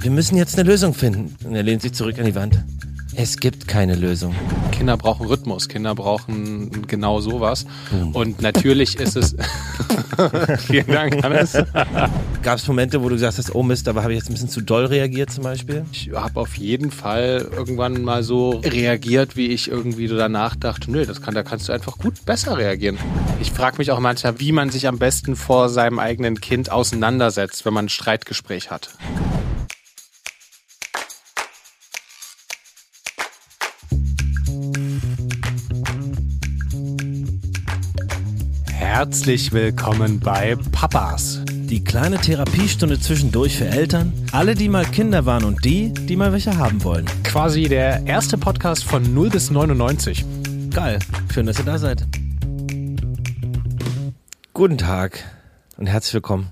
wir müssen jetzt eine Lösung finden. Und er lehnt sich zurück an die Wand. Es gibt keine Lösung. Kinder brauchen Rhythmus, Kinder brauchen genau sowas. Und natürlich ist es. Vielen Dank, Hannes. Gab es Momente, wo du gesagt hast, oh Mist, aber habe ich jetzt ein bisschen zu doll reagiert zum Beispiel? Ich habe auf jeden Fall irgendwann mal so reagiert, wie ich irgendwie danach dachte, nö, das kann, da kannst du einfach gut besser reagieren. Ich frage mich auch manchmal, wie man sich am besten vor seinem eigenen Kind auseinandersetzt, wenn man ein Streitgespräch hat. Herzlich willkommen bei Papas. Die kleine Therapiestunde zwischendurch für Eltern, alle, die mal Kinder waren und die, die mal welche haben wollen. Quasi der erste Podcast von 0 bis 99. Geil, schön, dass ihr da seid. Guten Tag und herzlich willkommen.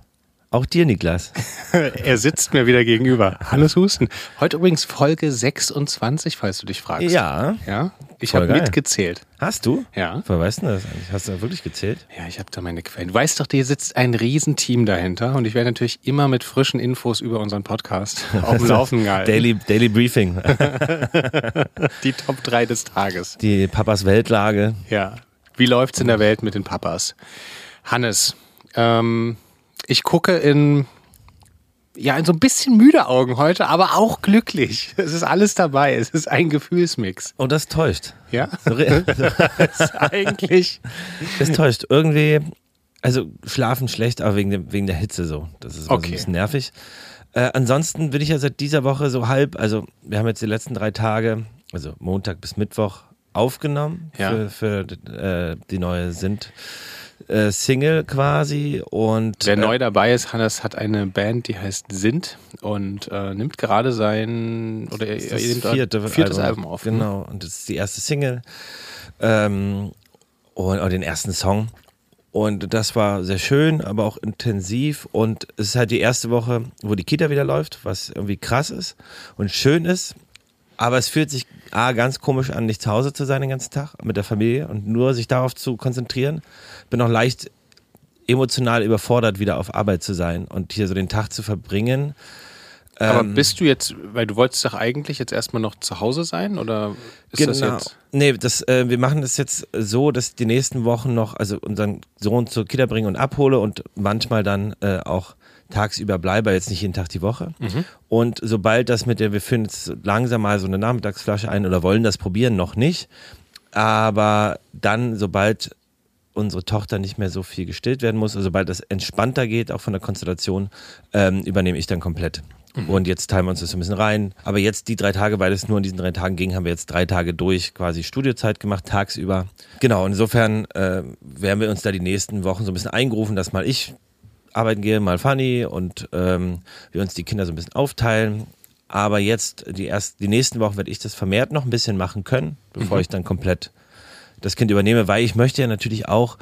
Auch dir, Niklas. er sitzt mir wieder gegenüber. Hannes Husten. Heute übrigens Folge 26, falls du dich fragst. Ja. Ja. Ich habe mitgezählt. Hast du? Ja. Woher weißt du das eigentlich? Hast du da wirklich gezählt? Ja, ich habe da meine Quellen. Du weißt doch, hier sitzt ein Riesenteam dahinter und ich werde natürlich immer mit frischen Infos über unseren Podcast auf dem Laufen gehalten. Daily, Daily Briefing. Die Top 3 des Tages. Die Papas Weltlage. Ja. Wie läuft's in der Welt mit den Papas? Hannes, ähm, ich gucke in ja, in so ein bisschen müde Augen heute, aber auch glücklich. Es ist alles dabei. Es ist ein Gefühlsmix. Oh, das täuscht. Ja? Ist eigentlich. Das täuscht. Irgendwie, also schlafen schlecht, aber wegen, dem, wegen der Hitze so. Das ist so Okay. ein bisschen nervig. Äh, ansonsten bin ich ja seit dieser Woche so halb, also wir haben jetzt die letzten drei Tage, also Montag bis Mittwoch, aufgenommen Ja. für, für äh, die neue Sind. Äh, Single quasi und Wer äh, neu dabei ist, Hannes hat eine Band, die heißt Sint und äh, nimmt gerade sein oder er, das nimmt vierte viertes Album, auf. Genau, und das ist die erste Single ähm, und auch den ersten Song. Und das war sehr schön, aber auch intensiv. Und es ist halt die erste Woche, wo die Kita wieder läuft, was irgendwie krass ist und schön ist. Aber es fühlt sich A, ganz komisch an, nicht zu Hause zu sein den ganzen Tag mit der Familie und nur sich darauf zu konzentrieren. Bin auch leicht emotional überfordert, wieder auf Arbeit zu sein und hier so den Tag zu verbringen. Aber Ähm, bist du jetzt, weil du wolltest doch eigentlich jetzt erstmal noch zu Hause sein oder ist das jetzt? Nee, das, äh, wir machen das jetzt so, dass die nächsten Wochen noch, also unseren Sohn zur Kita bringen und abhole und manchmal dann äh, auch tagsüber bleibe, jetzt nicht jeden Tag die Woche. Mhm. Und sobald das mit der, wir führen jetzt langsam mal so eine Nachmittagsflasche ein oder wollen das probieren, noch nicht. Aber dann, sobald unsere Tochter nicht mehr so viel gestillt werden muss, also sobald das entspannter geht, auch von der Konstellation, ähm, übernehme ich dann komplett. Und jetzt teilen wir uns das so ein bisschen rein. Aber jetzt die drei Tage, weil es nur in diesen drei Tagen ging, haben wir jetzt drei Tage durch quasi Studiozeit gemacht, tagsüber. Genau, insofern äh, werden wir uns da die nächsten Wochen so ein bisschen eingerufen, dass mal ich arbeiten gehe, mal Fanny und ähm, wir uns die Kinder so ein bisschen aufteilen. Aber jetzt, die, erst, die nächsten Wochen werde ich das vermehrt noch ein bisschen machen können, bevor ich dann komplett das Kind übernehme, weil ich möchte ja natürlich auch,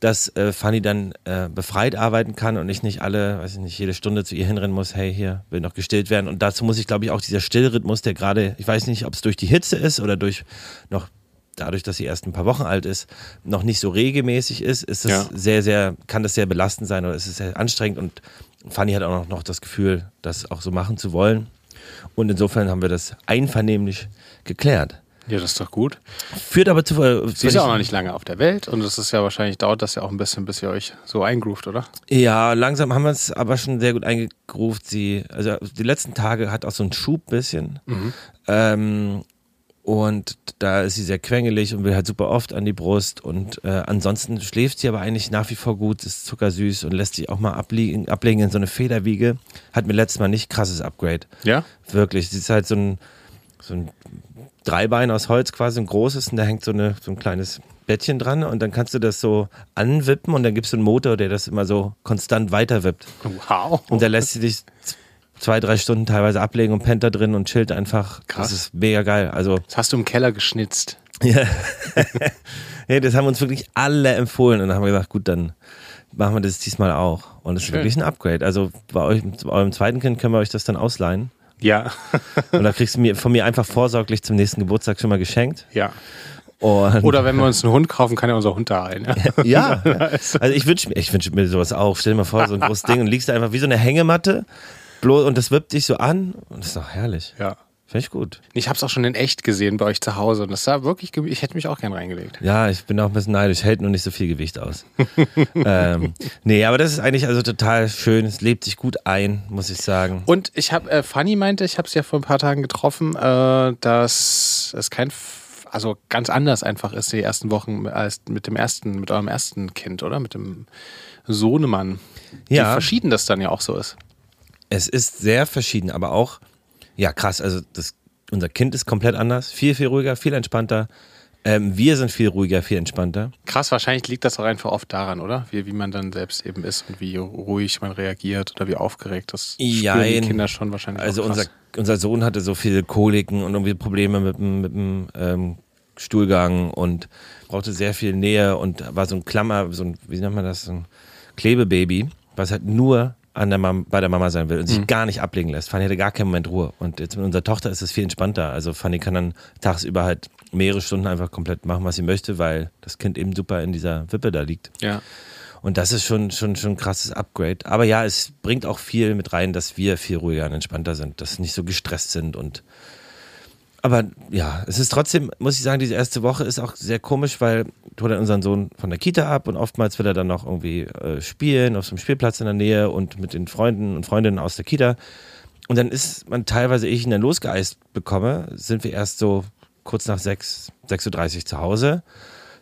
dass äh, Fanny dann äh, befreit arbeiten kann und ich nicht alle, weiß ich nicht, jede Stunde zu ihr hinrennen muss, hey, hier will noch gestillt werden. Und dazu muss ich, glaube ich, auch dieser Stillrhythmus, der gerade, ich weiß nicht, ob es durch die Hitze ist oder durch noch dadurch, dass sie erst ein paar Wochen alt ist, noch nicht so regelmäßig ist, ist es Ja. sehr, sehr, kann das sehr belastend sein oder ist es sehr anstrengend und Fanny hat auch noch, noch das Gefühl, das auch so machen zu wollen. Und insofern haben wir das einvernehmlich geklärt. Ja, das ist doch gut. Führt aber zu. äh, Sie ist ja auch noch nicht lange auf der Welt und es ist ja wahrscheinlich, dauert das ja auch ein bisschen, bis ihr euch so eingroovt, oder? Ja, langsam haben wir es aber schon sehr gut eingegruft. Sie, also die letzten Tage hat auch so einen Schub bisschen. Ähm, und da ist sie sehr quengelig und will halt super oft an die Brust. Und äh, ansonsten schläft sie aber eigentlich nach wie vor gut, ist zuckersüß und lässt sich auch mal abliegen, ablegen in so eine Federwiege. Hat mir letztes Mal nicht krasses Upgrade. Ja? Wirklich. Sie ist halt so ein, so ein Dreibein aus Holz quasi, ein großes, und da hängt so, eine, so ein kleines Bettchen dran und dann kannst du das so anwippen und dann gibst du einen Motor, der das immer so konstant weiterwippt. Wow. Und da lässt sie dich zwei, drei Stunden teilweise ablegen und pennt da drin und chillt einfach. Krass. Das ist mega geil. Also, Das hast du im Keller geschnitzt. ja. ja, das haben uns wirklich alle empfohlen und dann haben wir gesagt, gut, dann machen wir das diesmal auch. Und es ist wirklich ein Upgrade. Also bei, euch, bei eurem zweiten Kind können wir euch das dann ausleihen. Ja. Und da kriegst du mir, von mir einfach vorsorglich zum nächsten Geburtstag schon mal geschenkt. ja. Und Oder wenn wir uns einen Hund kaufen, kann er unser Hund da rein. Ja? ja, also ich wünsche mir, ich wünsche mir sowas auch. Stell dir mal vor, so ein großes Ding und liegst da einfach wie so eine Hängematte bloß, und das wippt dich so an und das ist doch herrlich. Ja. Finde ich gut. Ich habe es auch schon in echt gesehen bei euch zu Hause und das sah wirklich, ich hätte mich auch gern reingelegt. Ja, ich bin auch ein bisschen neidisch, hält nur nicht so viel Gewicht aus. ähm, nee, aber das ist eigentlich also total schön. Es lebt sich gut ein, muss ich sagen. Und ich habe, äh, Fanny meinte, ich habe sie ja vor ein paar Tagen getroffen, äh, dass es kein, F- also ganz anders einfach ist die ersten Wochen als mit dem ersten, mit eurem ersten Kind, oder? Mit dem Sohnemann. Wie Ja. verschieden das dann ja auch so ist. Es ist sehr verschieden, aber auch, ja krass, also das, unser Kind ist komplett anders, viel, viel ruhiger, viel entspannter. Ähm, wir sind viel ruhiger, viel entspannter. Krass, wahrscheinlich liegt das auch einfach oft daran, oder? Wie, wie man dann selbst eben ist und wie ruhig man reagiert oder wie aufgeregt. Das spüren die. Kinder schon wahrscheinlich. Also unser, unser Sohn hatte so viele Koliken und irgendwie Probleme mit dem, mit dem ähm, Stuhlgang und brauchte sehr viel Nähe und war so ein Klammer, so ein, wie nennt man das, so ein Klebebaby, was halt nur an der Mam bei der Mama sein will und sich gar nicht ablegen lässt. Fanny hatte gar keinen Moment Ruhe. Und jetzt mit unserer Tochter ist es viel entspannter. Also Fanny kann dann tagsüber halt mehrere Stunden einfach komplett machen, was sie möchte, weil das Kind eben super in dieser Wippe da liegt. Ja. Und das ist schon, schon, schon ein krasses Upgrade. Aber ja, es bringt auch viel mit rein, dass wir viel ruhiger und entspannter sind, dass nicht so gestresst sind und aber ja, es ist trotzdem, muss ich sagen, diese erste Woche ist auch sehr komisch, weil holt dann unseren Sohn von der Kita ab und oftmals will er dann noch irgendwie äh, spielen auf so einem Spielplatz in der Nähe und mit den Freunden und Freundinnen aus der Kita. Und dann ist man teilweise, ich ihn dann losgeeist bekomme, sind wir erst so kurz nach 6, 6.30 Uhr zu Hause.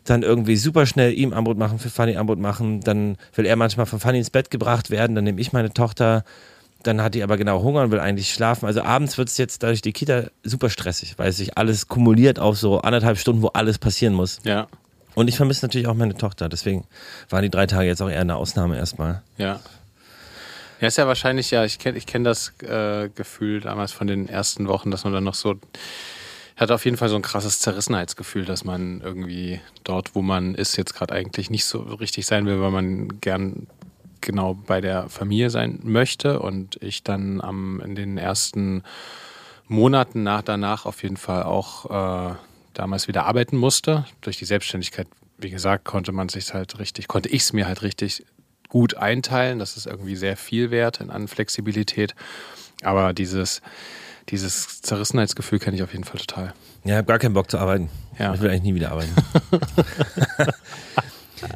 Dann irgendwie super schnell ihm Anbrot machen, für Fanny Anbrot machen. Dann will er manchmal von Fanny ins Bett gebracht werden. Dann nehme ich meine Tochter. Dann hat die aber genau Hunger und will eigentlich schlafen. Also abends wird es jetzt dadurch die Kita super stressig, weil sich alles kumuliert auf so anderthalb Stunden, wo alles passieren muss. Ja. Und ich vermisse natürlich auch meine Tochter. Deswegen waren die drei Tage jetzt auch eher eine Ausnahme erstmal. Ja. Ja, ist ja wahrscheinlich, ja, ich kenne ich kenn das äh, Gefühl damals von den ersten Wochen, dass man dann noch so, hat auf jeden Fall so ein krasses Zerrissenheitsgefühl, dass man irgendwie dort, wo man ist, jetzt gerade eigentlich nicht so richtig sein will, weil man gern genau bei der Familie sein möchte und ich dann am, in den ersten Monaten nach danach auf jeden Fall auch äh, damals wieder arbeiten musste. Durch die Selbstständigkeit, wie gesagt, konnte man sich halt richtig, konnte ich es mir halt richtig gut einteilen. Das ist irgendwie sehr viel wert in an Flexibilität. Aber dieses, dieses Zerrissenheitsgefühl kenne ich auf jeden Fall total. Ja, ich habe gar keinen Bock zu arbeiten. Ja. Ich will eigentlich nie wieder arbeiten.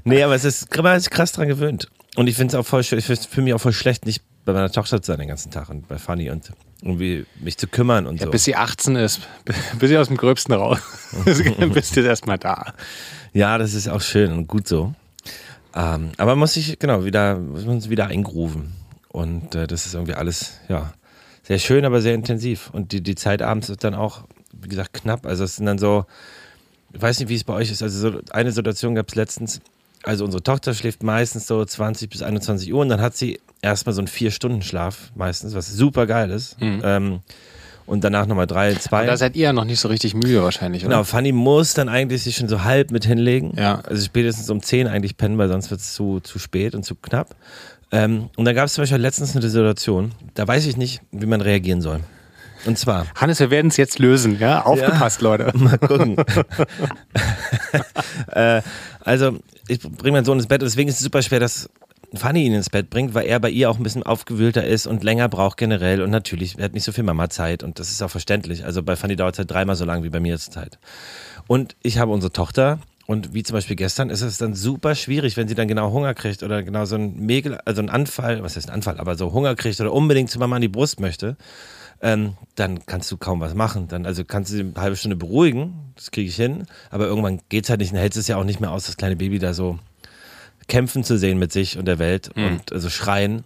nee, aber es ist, man sich krass dran gewöhnt. Und ich finde es auch voll schön, ich fühle mich auch voll schlecht, nicht bei meiner Tochter zu sein den ganzen Tag und bei Fanny und irgendwie mich zu kümmern und Ja, so. bis sie 18 ist, bis sie aus dem Gröbsten raus, bist du erstmal da. Ja, das ist auch schön und gut so. Ähm, aber man muss sich, genau, wieder, muss man wieder eingrooven. Und äh, das ist irgendwie alles, ja, sehr schön, aber sehr intensiv. Und die, die Zeit abends ist dann auch, wie gesagt, knapp. Also es sind dann so, ich weiß nicht, wie es bei euch ist. Also so eine Situation gab es letztens, also unsere Tochter schläft meistens so 20 bis 21 Uhr und dann hat sie erstmal so einen Vier-Stunden-Schlaf meistens, was super geil ist. Ähm, und danach nochmal drei, zwei. Und da seid ihr ja noch nicht so richtig müde wahrscheinlich, oder? Genau, Fanny muss dann eigentlich sich schon so halb mit hinlegen. Ja. Also spätestens um 10 eigentlich pennen, weil sonst wird es zu, zu spät und zu knapp. Ähm, und da gab es zum Beispiel letztens eine Situation, da weiß ich nicht, wie man reagieren soll. Und zwar, Hannes, wir werden es jetzt lösen, ja? Aufgepasst, Leute. mal gucken. äh, also, ich bringe meinen Sohn ins Bett und deswegen ist es super schwer, dass Fanny ihn ins Bett bringt, weil er bei ihr auch ein bisschen aufgewühlter ist und länger braucht generell. Und natürlich, er hat nicht so viel Mama-Zeit und das ist auch verständlich. Also bei Fanny dauert es halt dreimal so lang wie bei mir zur Zeit. Und ich habe unsere Tochter und wie zum Beispiel gestern ist es dann super schwierig, wenn sie dann genau Hunger kriegt oder genau so ein Mägel, also ein Anfall, was heißt ein Anfall, aber so Hunger kriegt oder unbedingt zu Mama an die Brust möchte, ähm, dann kannst du kaum was machen. Dann, also kannst du sie eine halbe Stunde beruhigen, das kriege ich hin, aber irgendwann geht's halt nicht, dann hältst es ja auch nicht mehr aus, das kleine Baby da so kämpfen zu sehen mit sich und der Welt und also schreien.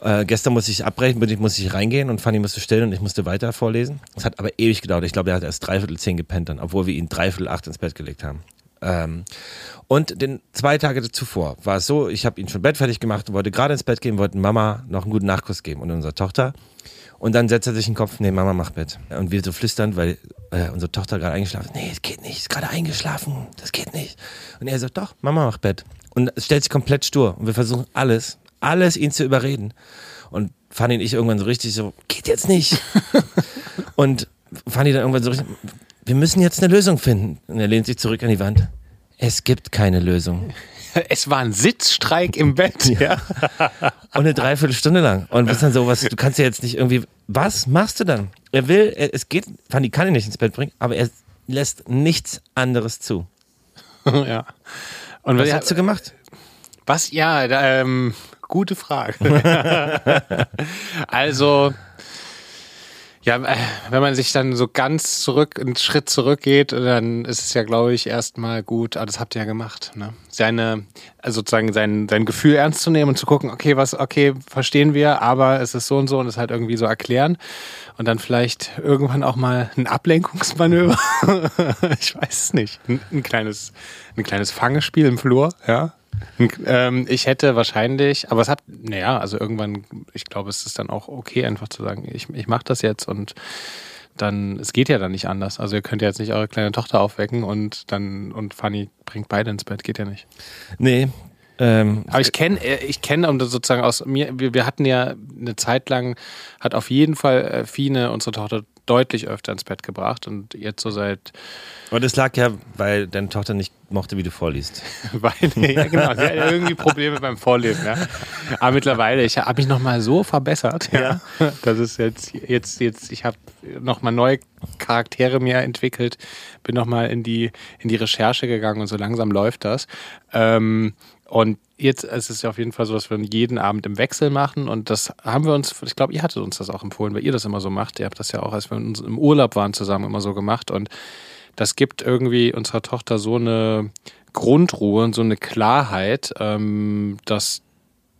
Äh, gestern musste ich abbrechen, bin ich, musste ich reingehen und Fanny musste stillen und ich musste weiter vorlesen. Es hat aber ewig gedauert. Ich glaube, er hat erst dreiviertel zehn gepennt dann, obwohl wir ihn dreiviertel acht ins Bett gelegt haben. Ähm, und den zwei Tage zuvor war es so, ich habe ihn schon Bett fertig gemacht und wollte gerade ins Bett gehen, wollten Mama noch einen guten Nachkuss geben und unserer Tochter. Und dann setzt er sich in den Kopf, nee, Mama macht Bett. Und wir so flüstern, weil äh, unsere Tochter gerade eingeschlafen ist. Nee, es geht nicht, ist gerade eingeschlafen, das geht nicht. Und er so, doch, Mama macht Bett. Und es stellt sich komplett stur. Und wir versuchen alles, alles ihn zu überreden. Und Fanny und ich irgendwann so richtig so, geht jetzt nicht. und Fanny dann irgendwann so richtig, wir müssen jetzt eine Lösung finden. Und er lehnt sich zurück an die Wand. Es gibt keine Lösung. Es war ein Sitzstreik im Bett, ja. Und eine Dreiviertelstunde lang. Und bist dann so, was, du kannst ja jetzt nicht irgendwie, was machst du dann? Er will, er, es geht, Fanny kann ihn nicht ins Bett bringen, aber er lässt nichts anderes zu. ja. Und Was hast du gemacht? Was? Ja, da, ähm, gute Frage. also, ja, äh, wenn man sich dann so ganz zurück, einen Schritt zurückgeht, dann ist es ja, glaube ich, erstmal gut, ah, das habt ihr ja gemacht, ne? Seine, also sozusagen sein, sein Gefühl ernst zu nehmen und zu gucken, okay, was, okay, verstehen wir, aber es ist so und so und es halt irgendwie so erklären und dann vielleicht irgendwann auch mal ein Ablenkungsmanöver. ich weiß es nicht. Ein, ein, kleines, ein kleines Fangespiel im Flur, ja. Ähm, ich hätte wahrscheinlich, aber es hat, naja, also irgendwann, ich glaube, es ist dann auch okay, einfach zu sagen, ich, ich mache das jetzt und dann, es geht ja dann nicht anders. Also ihr könnt ja jetzt nicht eure kleine Tochter aufwecken und dann, und Fanny bringt beide ins Bett, geht ja nicht. Nee. Ähm, aber ich kenne, ich kenne und sozusagen aus mir, wir, wir hatten ja eine Zeit lang, hat auf jeden Fall äh, Fine, unsere Tochter, deutlich öfter ins Bett gebracht und jetzt so seit. Aber das lag ja, weil deine Tochter nicht mochte, wie du vorliest. weil, ja, genau, sie hat irgendwie Probleme beim Vorlesen, ja. Aber mittlerweile, ich habe mich nochmal so verbessert, ja. ja. Das ist jetzt, jetzt, jetzt, ich habe nochmal neue Charaktere mir entwickelt, bin nochmal in die, in die Recherche gegangen und so langsam läuft das. Ähm, und jetzt ist es ja auf jeden Fall so, dass wir jeden Abend im Wechsel machen und das haben wir uns, ich glaube, ihr hattet uns das auch empfohlen, weil ihr das immer so macht. Ihr habt das ja auch, als wir im Urlaub waren, zusammen immer so gemacht und das gibt irgendwie unserer Tochter so eine Grundruhe und so eine Klarheit, ähm, dass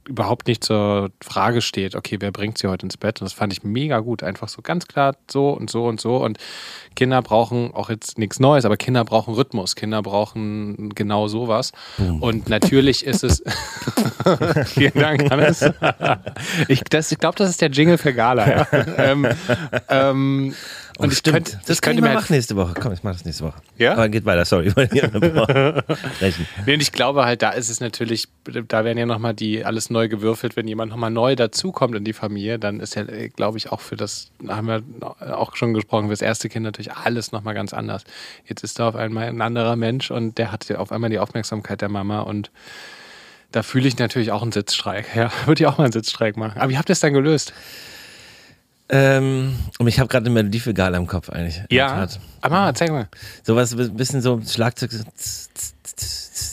überhaupt nicht zur Frage steht, okay, wer bringt sie heute ins Bett? Und das fand ich mega gut. Einfach so ganz klar so und so und so. Und Kinder brauchen auch jetzt nichts Neues, aber Kinder brauchen Rhythmus. Kinder brauchen genau sowas. Boom. Und natürlich ist es. Vielen Dank, Hannes. ich, ich glaube, das ist der Jingle für Gala. Ja. ähm, ähm, und oh, ich stimmt. Könnte, das kann ich mal machen nächste Woche. Komm, ich mache das nächste Woche. Ja? Aber geht weiter, sorry. nee, und ich glaube halt, da ist es natürlich, da werden ja nochmal die alles neu gewürfelt, wenn jemand nochmal neu dazukommt in die Familie, dann ist ja, glaube ich, auch für das, da haben wir auch schon gesprochen, für das erste Kind natürlich alles nochmal ganz anders. Jetzt ist da auf einmal ein anderer Mensch und der hat auf einmal die Aufmerksamkeit der Mama und da fühle ich natürlich auch einen Sitzstreik. Ja, würde ich auch mal einen Sitzstreik machen. Aber wie habt ihr es dann gelöst? Ähm, und ich habe gerade eine Melodie für Gal am Kopf eigentlich. Ja. Aber zeig mal. Sowas, ein bisschen so Schlagzeug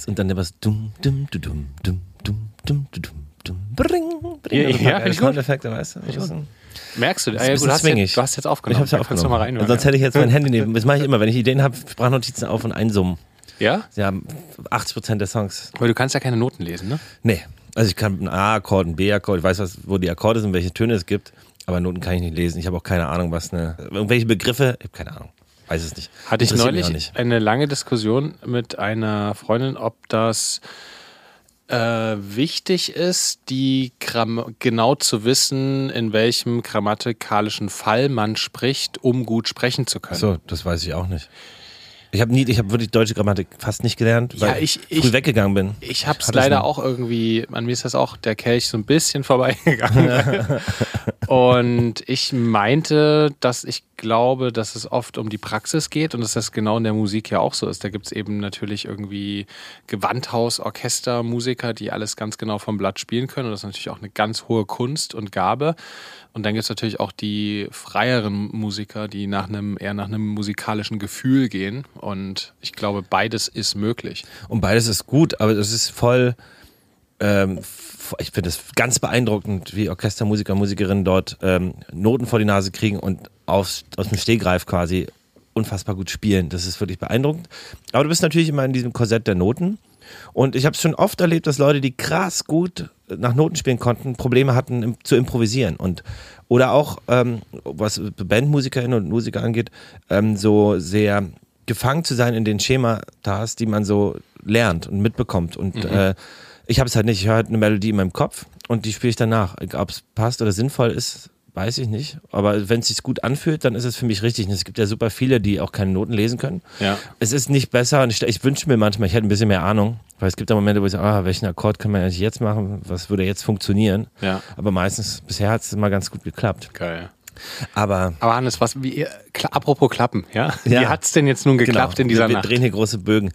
und dann was dumm, dumm, dumm, dumm, dumm, dumm, dumm, dumm, bring, bring. Ja, ja Soundeffekte, weißt du? Merkst du, das ja, gut, du, hast jetzt, du hast jetzt aufgenommen. Ich hab's ja aufgenommen. Mal rein, sonst hätte ich jetzt mein Handy nehmen. Das mache ich immer, wenn ich Ideen habe, Sprachnotizen auf und einsummen. Ja? Ja, 80 Prozent der Songs. Aber du kannst ja keine Noten lesen, ne? Nee. Also ich kann einen A-Akkord, einen B-Akkord, ich weiß, was, wo die Akkorde sind, welche Töne es gibt. Aber Noten kann ich nicht lesen. Ich habe auch keine Ahnung, was eine. Irgendwelche Begriffe, ich habe keine Ahnung. Weiß es nicht. Hatte ich neulich eine lange Diskussion mit einer Freundin, ob das äh, wichtig ist, die Gramm genau zu wissen, in welchem grammatikalischen Fall man spricht, um gut sprechen zu können. So, das weiß ich auch nicht. Ich habe nie, ich habe wirklich deutsche Grammatik fast nicht gelernt, weil ja, ich, ich früh weggegangen bin. Ich habe es leider auch irgendwie, an mir ist das auch der Kelch so ein bisschen vorbeigegangen. und ich meinte, dass ich glaube, dass es oft um die Praxis geht und dass das genau in der Musik ja auch so ist. Da gibt es eben natürlich irgendwie Gewandhaus, Orchester, Musiker, die alles ganz genau vom Blatt spielen können. Und das ist natürlich auch eine ganz hohe Kunst und Gabe. Und dann gibt es natürlich auch die freieren Musiker, die nach einem, eher nach einem musikalischen Gefühl gehen. Und ich glaube, beides ist möglich. Und beides ist gut, aber es ist voll, ähm, ich finde es ganz beeindruckend, wie Orchestermusiker, Musikerinnen dort ähm, Noten vor die Nase kriegen und aus, aus dem Stehgreif quasi unfassbar gut spielen. Das ist wirklich beeindruckend. Aber du bist natürlich immer in diesem Korsett der Noten. Und ich habe es schon oft erlebt, dass Leute, die krass gut nach Noten spielen konnten, Probleme hatten zu improvisieren. Und, oder auch, ähm, was Bandmusikerinnen und Musiker angeht, ähm, so sehr gefangen zu sein in den Schematas, die man so lernt und mitbekommt. Und mhm. äh, ich habe es halt nicht. Ich höre halt eine Melodie in meinem Kopf und die spiele ich danach. Ob es passt oder sinnvoll ist, weiß ich nicht. Aber wenn es sich gut anfühlt, dann ist es für mich richtig. Und es gibt ja super viele, die auch keine Noten lesen können. Ja. Es ist nicht besser und ich, ich wünsche mir manchmal, ich hätte ein bisschen mehr Ahnung. Weil es gibt ja Momente, wo ich sage, ah, welchen Akkord können wir eigentlich jetzt machen? Was würde jetzt funktionieren? Ja. Aber meistens, bisher hat es immer ganz gut geklappt. Geil. Aber, Aber Hannes, was, wie, apropos Klappen, ja? ja. Wie hat es denn jetzt nun geklappt genau. in dieser wir, wir Nacht? Wir drehen hier große Bögen.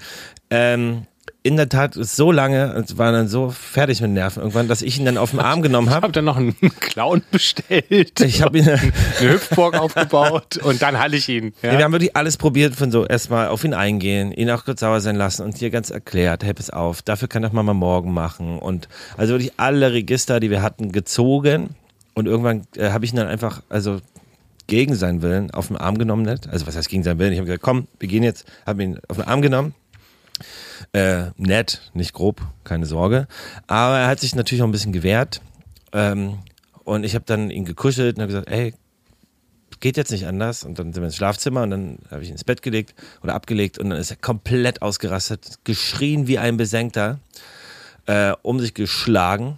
Ähm, in der Tat so lange und war dann so fertig mit Nerven irgendwann, dass ich ihn dann auf den Arm genommen habe. Ich habe dann noch einen Clown bestellt. Ich habe ihn eine Hüpfburg aufgebaut und dann hatte ich ihn. Ja? Wir haben wirklich alles probiert von so erstmal auf ihn eingehen, ihn auch kurz sauer sein lassen und dir ganz erklärt, hey, pass auf, dafür kann doch Mama morgen machen und also wirklich alle Register, die wir hatten, gezogen und irgendwann äh, habe ich ihn dann einfach, also gegen seinen Willen auf den Arm genommen nicht. Also was heißt gegen seinen Willen? Ich habe gesagt, komm, wir gehen jetzt, habe ihn auf den Arm genommen äh, nett, nicht grob, keine Sorge. Aber er hat sich natürlich auch ein bisschen gewehrt. Ähm, und ich habe dann ihn gekuschelt und habe gesagt, ey, geht jetzt nicht anders. Und dann sind wir ins Schlafzimmer und dann habe ich ihn ins Bett gelegt oder abgelegt und dann ist er komplett ausgerastet, geschrien wie ein Besenkter, äh, um sich geschlagen,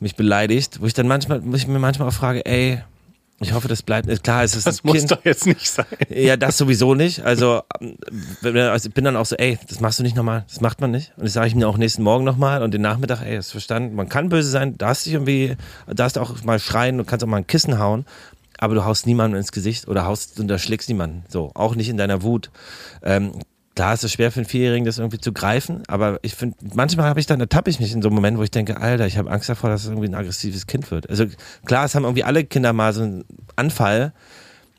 mich beleidigt, wo ich dann manchmal, wo ich mir manchmal auch frage, ey, ich hoffe, das bleibt. Klar, es ist das muss kind. doch jetzt nicht sein. Ja, das sowieso nicht. Also, also ich bin dann auch so, ey, das machst du nicht nochmal, das macht man nicht. Und das sage ich mir auch nächsten Morgen nochmal und den Nachmittag, ey, hast verstanden. Man kann böse sein, darfst dich irgendwie, darfst auch mal schreien, du kannst auch mal ein Kissen hauen, aber du haust niemandem ins Gesicht oder haust und erschlägst niemanden. So, auch nicht in deiner Wut. Ähm, Klar ist es schwer für einen Vierjährigen, das irgendwie zu greifen, aber ich finde, manchmal habe ich dann, ertappe ich mich in so einem Moment, wo ich denke, Alter, ich habe Angst davor, dass es irgendwie ein aggressives Kind wird. Also klar, es haben irgendwie alle Kinder mal so einen Anfall,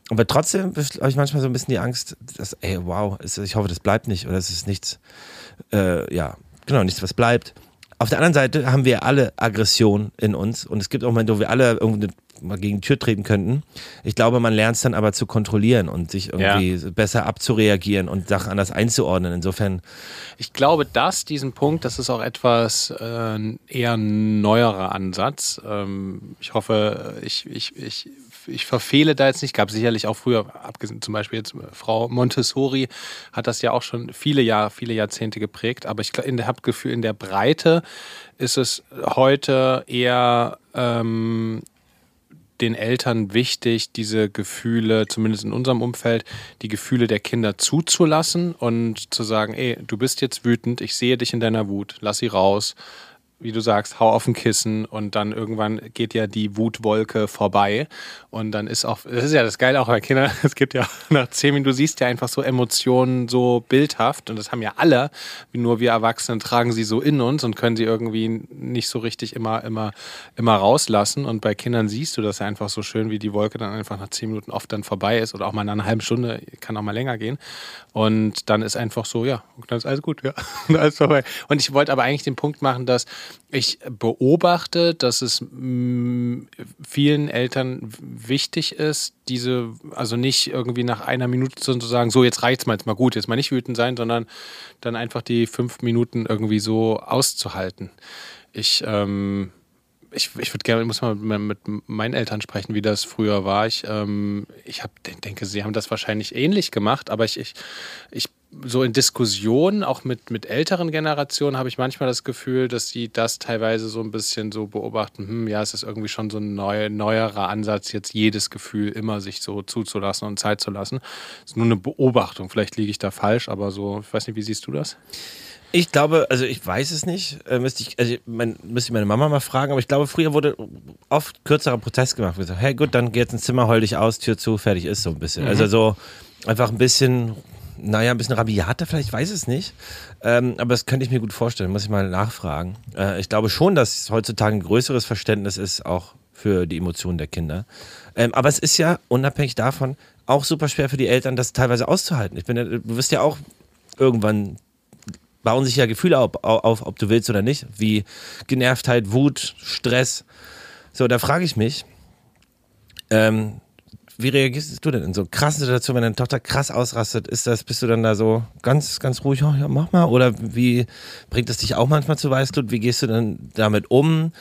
aber trotzdem habe ich manchmal so ein bisschen die Angst, dass, ey, wow, ich hoffe, das bleibt nicht oder es ist nichts, äh, ja, genau, nichts, was bleibt. Auf der anderen Seite haben wir alle Aggression in uns und es gibt auch Momente, wo wir alle irgendwie mal gegen die Tür treten könnten. Ich glaube, man lernt es dann aber zu kontrollieren und sich irgendwie ja. besser abzureagieren und Sachen anders einzuordnen. Insofern. Ich glaube, dass diesen Punkt, das ist auch etwas äh, eher neuerer Ansatz. Ähm, ich hoffe, ich, ich, ich ich verfehle da jetzt nicht. Gab sicherlich auch früher, abgesehen zum Beispiel jetzt Frau Montessori hat das ja auch schon viele Jahre, viele Jahrzehnte geprägt. Aber ich habe Gefühl, in der Breite ist es heute eher ähm, den Eltern wichtig, diese Gefühle, zumindest in unserem Umfeld, die Gefühle der Kinder zuzulassen und zu sagen, ey, du bist jetzt wütend, ich sehe dich in deiner Wut, lass sie raus, wie du sagst, hau auf ein Kissen und dann irgendwann geht ja die Wutwolke vorbei. Und dann ist auch, das ist ja das Geile auch bei Kindern, es gibt ja nach zehn Minuten, du siehst ja einfach so Emotionen so bildhaft. Und das haben ja alle, nur wir Erwachsenen tragen sie so in uns und können sie irgendwie nicht so richtig immer, immer, immer rauslassen. Und bei Kindern siehst du das ja einfach so schön, wie die Wolke dann einfach nach zehn Minuten oft dann vorbei ist oder auch mal nach einer halben Stunde, kann auch mal länger gehen. Und dann ist einfach so, ja, dann ist alles gut, ja, alles vorbei. Und ich wollte aber eigentlich den Punkt machen, dass ich beobachte, dass es mm, vielen Eltern wichtig ist, diese, also nicht irgendwie nach einer Minute zu sagen, so jetzt reicht's mal, jetzt mal gut, jetzt mal nicht wütend sein, sondern dann einfach die fünf Minuten irgendwie so auszuhalten. Ich, ähm, ich, ich würde gerne, muss mal mit, meinen Eltern sprechen, wie das früher war. Ich, ähm, ich hab, denke, sie haben das wahrscheinlich ähnlich gemacht, aber ich, ich, ich so in Diskussionen, auch mit, mit älteren Generationen, habe ich manchmal das Gefühl, dass sie das teilweise so ein bisschen so beobachten, hm, ja, es ist irgendwie schon so ein neu, neuerer Ansatz, jetzt jedes Gefühl immer sich so zuzulassen und Zeit zu lassen. Das ist nur eine Beobachtung, vielleicht liege ich da falsch, aber so, ich weiß nicht, wie siehst du das? Ich glaube, also ich weiß es nicht, äh, müsste ich, also mein, müsste ich meine Mama mal fragen, aber ich glaube, früher wurde oft kürzerer Protest gemacht. Gesagt, hey gut, dann geh jetzt ins Zimmer, heul dich aus, Tür zu, fertig ist so ein bisschen. Mhm. Also so einfach ein bisschen naja, ein bisschen rabiater, vielleicht weiß es nicht. Ähm, aber das könnte ich mir gut vorstellen, muss ich mal nachfragen. Äh, ich glaube schon, dass heutzutage ein größeres Verständnis ist, auch für die Emotionen der Kinder. Ähm, aber es ist ja unabhängig davon auch super schwer für die Eltern, das teilweise auszuhalten. Ich bin, du wirst ja auch irgendwann bauen sich ja Gefühle auf, auf, ob du willst oder nicht, wie Genervtheit, Wut, Stress. So, da frage ich mich, ähm, wie reagierst du denn in so krassen Situationen, wenn deine Tochter krass ausrastet? Ist das, bist du dann da so ganz, ganz ruhig, oh, ja, mach mal? Oder wie bringt es dich auch manchmal zu Weißglut? Wie gehst du dann damit um?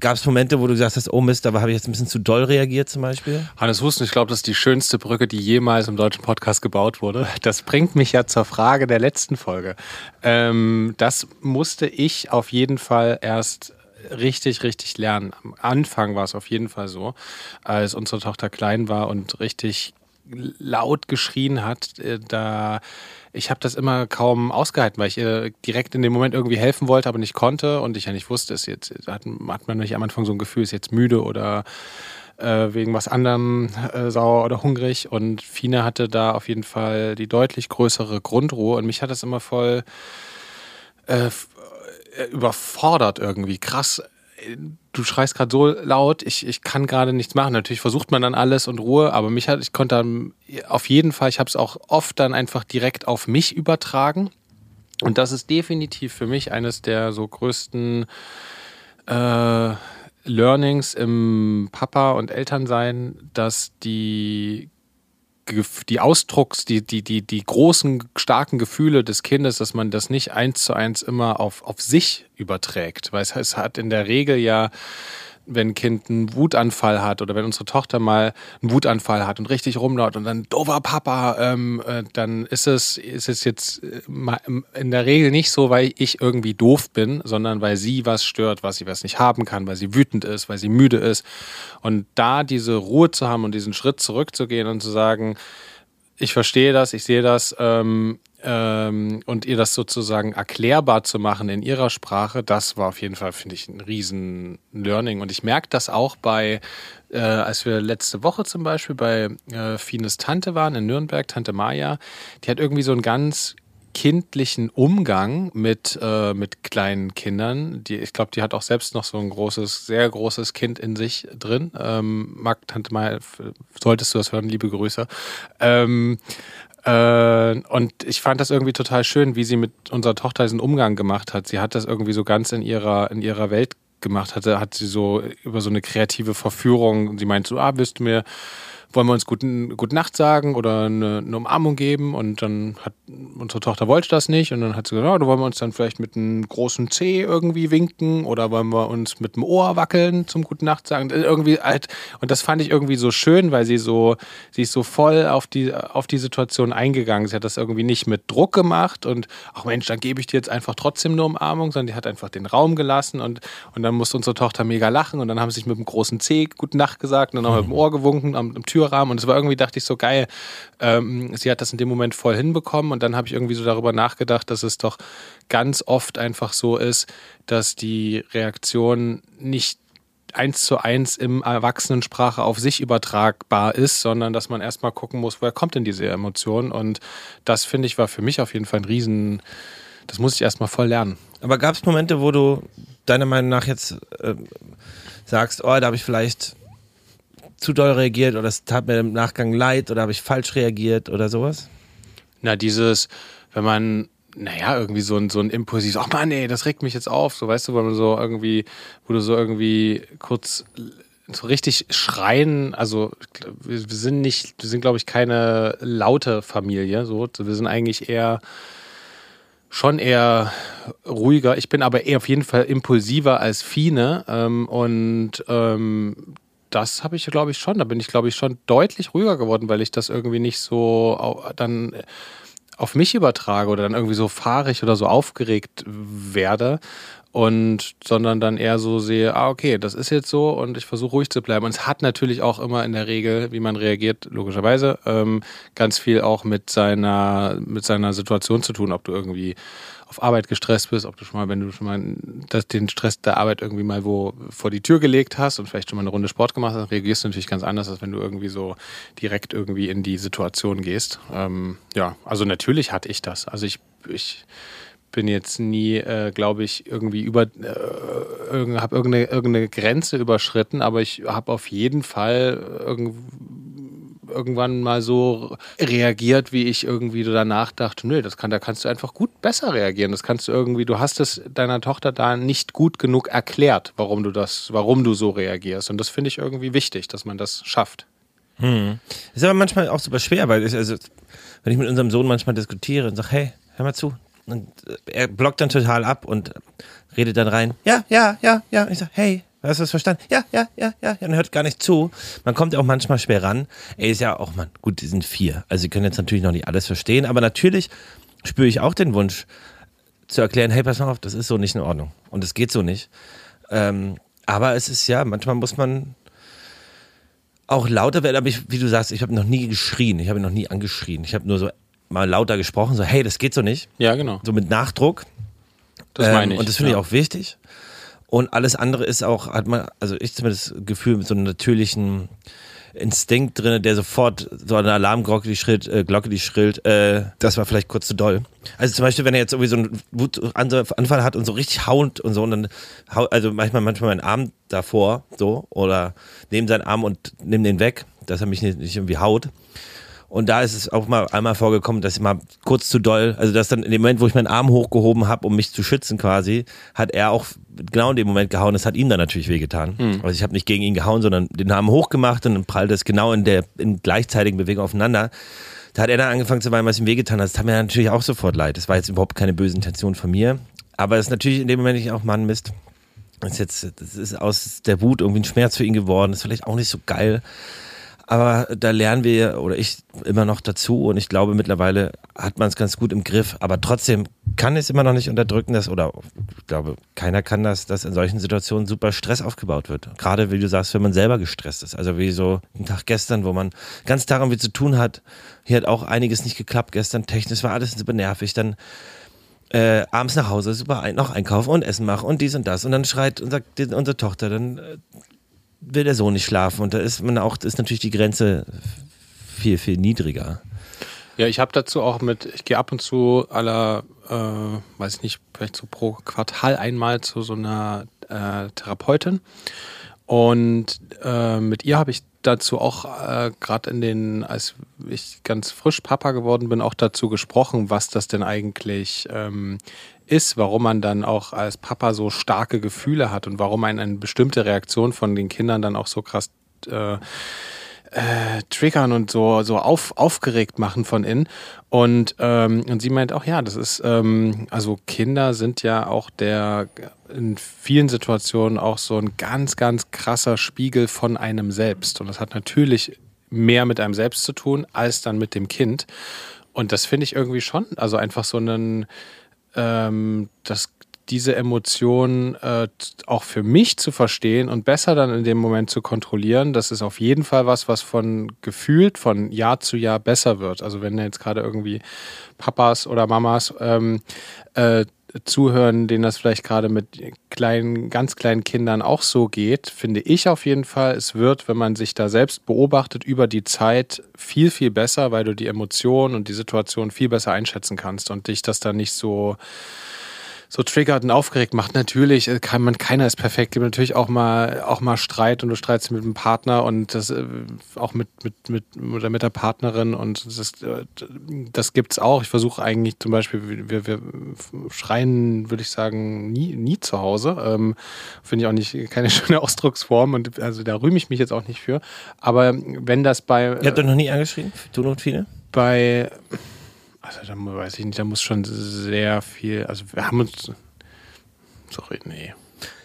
Gab es Momente, wo du gesagt hast, oh Mist, aber habe ich jetzt ein bisschen zu doll reagiert zum Beispiel? Hannes Husten, ich glaube, das ist die schönste Brücke, die jemals im deutschen Podcast gebaut wurde. Das bringt mich ja zur Frage der letzten Folge. Ähm, das musste ich auf jeden Fall erst richtig, richtig lernen. Am Anfang war es auf jeden Fall so, als unsere Tochter klein war und richtig laut geschrien hat, äh, da ich habe das immer kaum ausgehalten, weil ich ihr direkt in dem Moment irgendwie helfen wollte, aber nicht konnte und ich ja nicht wusste, ist jetzt hat, hat man nicht am Anfang so ein Gefühl, ist jetzt müde oder äh, wegen was anderem äh, sauer oder hungrig und Fine hatte da auf jeden Fall die deutlich größere Grundruhe und mich hat das immer voll äh, überfordert irgendwie. Krass. Du schreist gerade so laut, ich, ich kann gerade nichts machen. Natürlich versucht man dann alles und Ruhe, aber mich hat, ich konnte dann auf jeden Fall, ich habe es auch oft dann einfach direkt auf mich übertragen. Und das ist definitiv für mich eines der so größten äh, Learnings im Papa- und Elternsein, dass die die Ausdrucks, die, die, die, die großen, starken Gefühle des Kindes, dass man das nicht eins zu eins immer auf, auf sich überträgt. Weil es, es hat in der Regel ja wenn ein Kind einen Wutanfall hat oder wenn unsere Tochter mal einen Wutanfall hat und richtig rumlaut und dann dover Papa, ähm, äh, dann ist es, ist es jetzt äh, in der Regel nicht so, weil ich irgendwie doof bin, sondern weil sie was stört, was sie was nicht haben kann, weil sie wütend ist, weil sie müde ist. Und da diese Ruhe zu haben und diesen Schritt zurückzugehen und zu sagen, ich verstehe das, ich sehe das, ähm, ähm, und ihr das sozusagen erklärbar zu machen in ihrer Sprache, das war auf jeden Fall, finde ich, ein riesen Learning. Und ich merke das auch bei, äh, als wir letzte Woche zum Beispiel bei äh, Fines Tante waren in Nürnberg, Tante Maya, die hat irgendwie so einen ganz kindlichen Umgang mit, äh, mit kleinen Kindern. Die, ich glaube, die hat auch selbst noch so ein großes, sehr großes Kind in sich drin. Ähm, Mag, Tante Maya, solltest du das hören, liebe Grüße. Ähm, äh, und ich fand das irgendwie total schön, wie sie mit unserer Tochter diesen Umgang gemacht hat. Sie hat das irgendwie so ganz in ihrer, in ihrer Welt gemacht. Hatte, hat sie so über so eine kreative Verführung. Sie meint so, ah, willst du mir wollen wir uns guten, gute Nacht sagen oder eine, eine, Umarmung geben? Und dann hat unsere Tochter wollte das nicht und dann hat sie gesagt, ja, wollen wir uns dann vielleicht mit einem großen C irgendwie winken oder wollen wir uns mit dem Ohr wackeln zum guten Nacht sagen? Irgendwie halt, und das fand ich irgendwie so schön, weil sie so, sie ist so voll auf die, auf die Situation eingegangen. Sie hat das irgendwie nicht mit Druck gemacht und ach Mensch, dann gebe ich dir jetzt einfach trotzdem eine Umarmung, sondern die hat einfach den Raum gelassen und, und dann musste unsere Tochter mega lachen und dann haben sie sich mit dem großen C guten Nacht gesagt und dann noch mit dem Ohr gewunken am, am Tür Türrahmen und es war irgendwie, dachte ich so geil, ähm, sie hat das in dem Moment voll hinbekommen und dann habe ich irgendwie so darüber nachgedacht, dass es doch ganz oft einfach so ist, dass die Reaktion nicht eins zu eins im Erwachsenensprache auf sich übertragbar ist, sondern dass man erstmal gucken muss, woher kommt denn diese Emotion und das finde ich war für mich auf jeden Fall ein Riesen, das muss ich erstmal voll lernen. Aber gab es Momente, wo du deiner Meinung nach jetzt äh, sagst, oh, da habe ich vielleicht zu doll reagiert oder es tat mir im Nachgang leid oder habe ich falsch reagiert oder sowas? Na, dieses, wenn man, naja, irgendwie so ein, so ein Impuls, ach man, ey, das regt mich jetzt auf, so weißt du, weil man so irgendwie, wo du so irgendwie kurz so richtig schreien, also wir, sind nicht, wir sind glaube ich keine laute Familie, so, wir sind eigentlich eher schon eher ruhiger. Ich bin aber eher auf jeden Fall impulsiver als Fine ähm, und ähm, das habe ich, glaube ich, schon. Da bin ich, glaube ich, schon deutlich ruhiger geworden, weil ich das irgendwie nicht so dann auf mich übertrage oder dann irgendwie so fahrig oder so aufgeregt werde und sondern dann eher so sehe, ah, okay, das ist jetzt so und ich versuche ruhig zu bleiben. Und es hat natürlich auch immer in der Regel, wie man reagiert, logischerweise, ähm, ganz viel auch mit seiner, mit seiner Situation zu tun, ob du irgendwie auf Arbeit gestresst bist, ob du schon mal, wenn du schon mal das, den Stress der Arbeit irgendwie mal wo vor die Tür gelegt hast und vielleicht schon mal eine Runde Sport gemacht hast, reagierst du natürlich ganz anders, als wenn du irgendwie so direkt irgendwie in die Situation gehst. Ähm, ja, also natürlich hatte ich das. Also ich, ich bin jetzt nie, äh, glaube ich, irgendwie über, äh, habe irgendeine, irgendeine Grenze überschritten, aber ich habe auf jeden Fall irgendwann mal so reagiert, wie ich irgendwie danach dachte, nö, das kann, da kannst du einfach gut besser reagieren. Das kannst du irgendwie, du hast es deiner Tochter da nicht gut genug erklärt, warum du das, warum du so reagierst. Und das finde ich irgendwie wichtig, dass man das schafft. Hm. Ist aber manchmal auch super schwer, weil ich, also, wenn ich mit unserem Sohn manchmal diskutiere und sage, hey, hör mal zu. Und er blockt dann total ab und redet dann rein, ja, ja, ja, ja. Und ich sage, hey, Hast du das verstanden? Ja, ja, ja, ja. Man hört gar nicht zu. Man kommt ja auch manchmal schwer ran. Ey, ist ja auch, man, gut, die sind vier. Also, sie können jetzt natürlich noch nicht alles verstehen, aber natürlich spüre ich auch den Wunsch zu erklären, hey, pass mal auf, das ist so nicht in Ordnung. Und es geht so nicht. Ähm, aber es ist ja, manchmal muss man auch lauter werden, aber ich, wie du sagst, ich habe noch nie geschrien, ich habe noch nie angeschrien. Ich habe nur so mal lauter gesprochen, so, hey, das geht so nicht. Ja, genau. So mit Nachdruck. Das meine ähm, ich. Und das finde ja. ich auch wichtig. Und alles andere ist auch, hat man, also ich zumindest das Gefühl, mit so einer natürlichen Instinkt drin, der sofort so eine Alarmglocke, die schrillt, äh, Glocke, die schrillt, äh, das war vielleicht kurz zu doll. Also zum Beispiel, wenn er jetzt irgendwie so einen Wutanfall hat und so richtig haut und so und dann, also manchmal, manchmal meinen Arm davor, so, oder neben seinen Arm und nimm den weg, dass er mich nicht, nicht irgendwie haut. Und da ist es auch mal einmal vorgekommen, dass ich mal kurz zu doll, also dass dann in dem Moment, wo ich meinen Arm hochgehoben habe, um mich zu schützen quasi, hat er auch genau in dem Moment gehauen. Das hat ihm dann natürlich wehgetan. Mhm. Also ich habe nicht gegen ihn gehauen, sondern den Arm hochgemacht und dann prallt es genau in der in gleichzeitigen Bewegung aufeinander. Da hat er dann angefangen zu weinen, was ihm wehgetan hat. Das tat mir natürlich auch sofort leid. Das war jetzt überhaupt keine böse Intention von mir. Aber es ist natürlich in dem Moment nicht auch, Mann, Mist. Das ist jetzt, das ist aus der Wut irgendwie ein Schmerz für ihn geworden. Das ist vielleicht auch nicht so geil. Aber da lernen wir oder ich immer noch dazu und ich glaube mittlerweile hat man es ganz gut im Griff. Aber trotzdem kann es immer noch nicht unterdrücken, dass oder ich glaube keiner kann das, dass in solchen Situationen super Stress aufgebaut wird. Gerade wie du sagst, wenn man selber gestresst ist. Also wie so ein Tag gestern, wo man ganz daran wie zu tun hat. Hier hat auch einiges nicht geklappt gestern. Technisch war alles super nervig. Dann äh, abends nach Hause super ein, noch einkaufen und Essen machen und dies und das. Und dann schreit unser, unsere Tochter, dann äh, will der Sohn nicht schlafen. Und da ist man auch, ist natürlich die Grenze viel, viel niedriger. Ja, ich habe dazu auch mit, ich gehe ab und zu aller, äh, weiß ich nicht, vielleicht so pro Quartal einmal zu so einer äh, Therapeutin. Und äh, mit ihr habe ich dazu auch äh, gerade in den, als ich ganz frisch Papa geworden bin, auch dazu gesprochen, was das denn eigentlich ähm, ist, warum man dann auch als Papa so starke Gefühle hat und warum einen eine bestimmte Reaktion von den Kindern dann auch so krass äh, äh, triggern und so, so auf, aufgeregt machen von innen. Und, ähm, und sie meint auch, ja, das ist, ähm, also Kinder sind ja auch der in vielen Situationen auch so ein ganz, ganz krasser Spiegel von einem selbst. Und das hat natürlich mehr mit einem selbst zu tun, als dann mit dem Kind. Und das finde ich irgendwie schon, also einfach so einen, ähm, das, diese Emotionen äh, auch für mich zu verstehen und besser dann in dem Moment zu kontrollieren, das ist auf jeden Fall was, was von gefühlt von Jahr zu Jahr besser wird. Also wenn jetzt gerade irgendwie Papas oder Mamas ähm, äh, zuhören, denen das vielleicht gerade mit kleinen, ganz kleinen Kindern auch so geht, finde ich auf jeden Fall, es wird, wenn man sich da selbst beobachtet, über die Zeit viel, viel besser, weil du die Emotionen und die Situation viel besser einschätzen kannst und dich das dann nicht so so triggert und aufgeregt macht. Natürlich äh, kann man, keiner ist perfekt. Gibt natürlich auch mal, auch mal Streit und du streitst mit dem Partner und das äh, auch mit, mit, mit, oder mit der Partnerin und das, äh, das gibt's auch. Ich versuche eigentlich zum Beispiel, wir, wir schreien, würde ich sagen, nie, nie zu Hause. Ähm, Finde ich auch nicht keine schöne Ausdrucksform und also da rühme ich mich jetzt auch nicht für. Aber wenn das bei. Ihr habt doch noch nie angeschrien? Du und viele? Bei also da weiß ich nicht, da muss schon sehr viel. Also wir haben uns. Sorry, nee.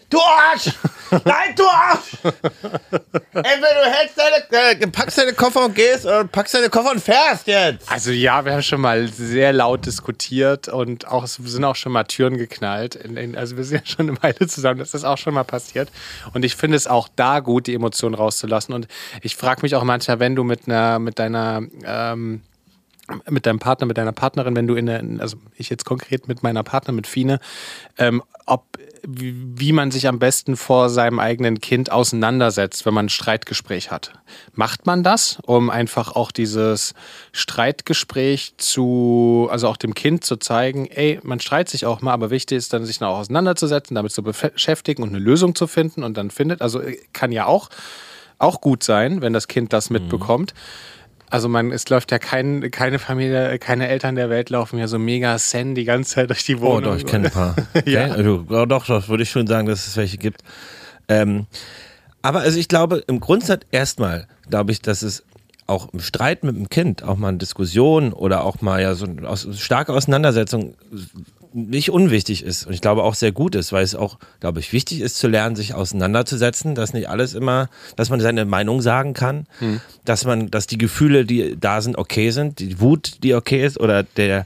Du Arsch! Nein, du Arsch! Entweder du hältst deine, äh, packst deine Koffer und gehst oder packst deine Koffer und fährst jetzt. Also ja, wir haben schon mal sehr laut diskutiert und auch sind auch schon mal Türen geknallt. In, in, also wir sind ja schon eine Weile zusammen, das ist auch schon mal passiert. Und ich finde es auch da gut, die Emotionen rauszulassen. Und ich frage mich auch manchmal, wenn du mit einer, mit deiner ähm, mit deinem Partner, mit deiner Partnerin, wenn du in der, also ich jetzt konkret mit meiner Partner, mit Fine, ähm, ob wie man sich am besten vor seinem eigenen Kind auseinandersetzt, wenn man ein Streitgespräch hat. Macht man das, um einfach auch dieses Streitgespräch zu, also auch dem Kind zu zeigen, ey, man streitet sich auch mal, aber wichtig ist dann, sich noch auseinanderzusetzen, damit zu beschäftigen und eine Lösung zu finden und dann findet, also äh, kann ja auch, auch gut sein, wenn das Kind das mitbekommt. Mhm also man, es läuft ja kein, keine Familie, keine Eltern der Welt laufen ja so mega Zen die ganze Zeit durch die Wohnung. Oh doch, ich kenne ein paar. Okay? ja. Also, doch, doch, würde ich schon sagen, dass es welche gibt. Ähm, aber also ich glaube, im Grundsatz erstmal glaube ich, dass es auch im Streit mit dem Kind, auch mal eine Diskussion oder auch mal ja so eine starke Auseinandersetzung nicht unwichtig ist und ich glaube auch sehr gut ist, weil es auch, glaube ich, wichtig ist zu lernen, sich auseinanderzusetzen, dass nicht alles immer, dass man seine Meinung sagen kann, hm. dass man, dass die Gefühle, die da sind, okay sind, die Wut, die okay ist oder der,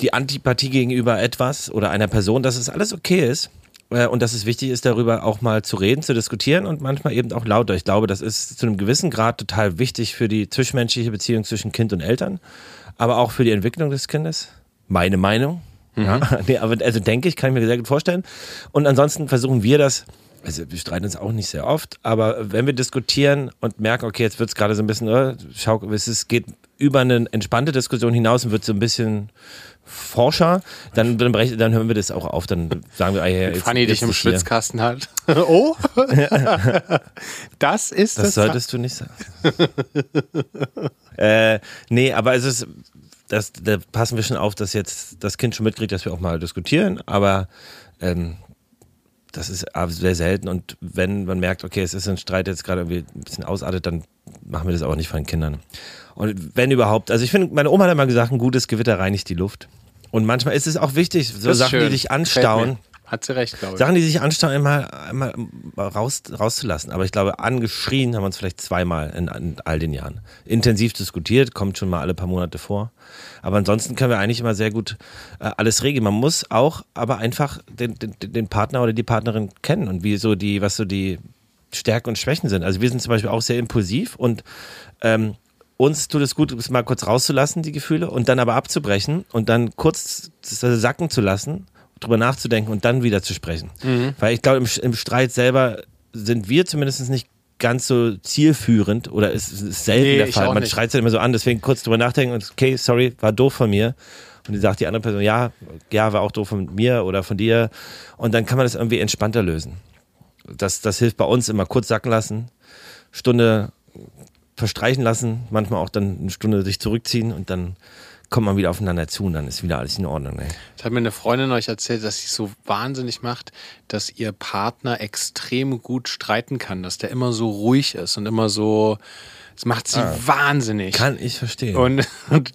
die Antipathie gegenüber etwas oder einer Person, dass es alles okay ist äh, und dass es wichtig ist, darüber auch mal zu reden, zu diskutieren und manchmal eben auch lauter. Ich glaube, das ist zu einem gewissen Grad total wichtig für die zwischenmenschliche Beziehung zwischen Kind und Eltern, aber auch für die Entwicklung des Kindes. Meine Meinung. Mhm. Ja, nee, aber also denke ich, kann ich mir sehr gut vorstellen. Und ansonsten versuchen wir das Also wir streiten uns auch nicht sehr oft, aber wenn wir diskutieren und merken, okay, jetzt wird es gerade so ein bisschen, äh, schau, es geht über eine entspannte Diskussion hinaus und wird so ein bisschen Forscher, dann, dann, berechnen, dann hören wir das auch auf. Dann sagen wir, ah, ja, jetzt, Fanny dich im Schwitzkasten hat. oh, das ist das. Das solltest du nicht sagen. äh, nee, aber es ist, das, da passen wir schon auf, dass jetzt das Kind schon mitkriegt, dass wir auch mal diskutieren, aber ähm, das ist sehr selten und wenn man merkt, okay, es ist ein Streit jetzt gerade irgendwie ein bisschen ausartet, dann machen wir das auch nicht von den Kindern. Und wenn überhaupt, also ich finde, meine Oma hat immer gesagt, ein gutes Gewitter reinigt die Luft. Und manchmal ist es auch wichtig, so Sachen, schön. die dich anstauen. Hat sie recht, glaube ich. Sachen, die sich anstauen, einmal, einmal raus, rauszulassen. Aber ich glaube, angeschrien haben wir uns vielleicht zweimal in, in, all den Jahren. Intensiv diskutiert, kommt schon mal alle paar Monate vor. Aber ansonsten können wir eigentlich immer sehr gut äh, alles regeln. Man muss auch aber einfach den, den, den Partner oder die Partnerin kennen und wie so die, was so die Stärken und Schwächen sind. Also wir sind zum Beispiel auch sehr impulsiv und ähm, uns tut es gut, es mal kurz rauszulassen, die Gefühle, und dann aber abzubrechen und dann kurz sacken zu lassen, drüber nachzudenken und dann wieder zu sprechen. Mhm. Weil ich glaube, im, im, Streit selber sind wir zumindest nicht ganz so zielführend oder es ist selten nee, der Fall. Man schreit es immer so an, deswegen kurz drüber nachdenken und okay, sorry, war doof von mir. Und die sagt die andere Person, ja, ja, war auch doof von mir oder von dir. Und dann kann man das irgendwie entspannter lösen. Das, das hilft bei uns immer kurz sacken lassen, Stunde verstreichen lassen, manchmal auch dann eine Stunde sich zurückziehen und dann kommt man wieder aufeinander zu und dann ist wieder alles in Ordnung. Ey. Das hat mir eine Freundin euch erzählt, dass sie so wahnsinnig macht, dass ihr Partner extrem gut streiten kann, dass der immer so ruhig ist und immer so, das macht sie ah, wahnsinnig. Kann ich verstehen. Und, und,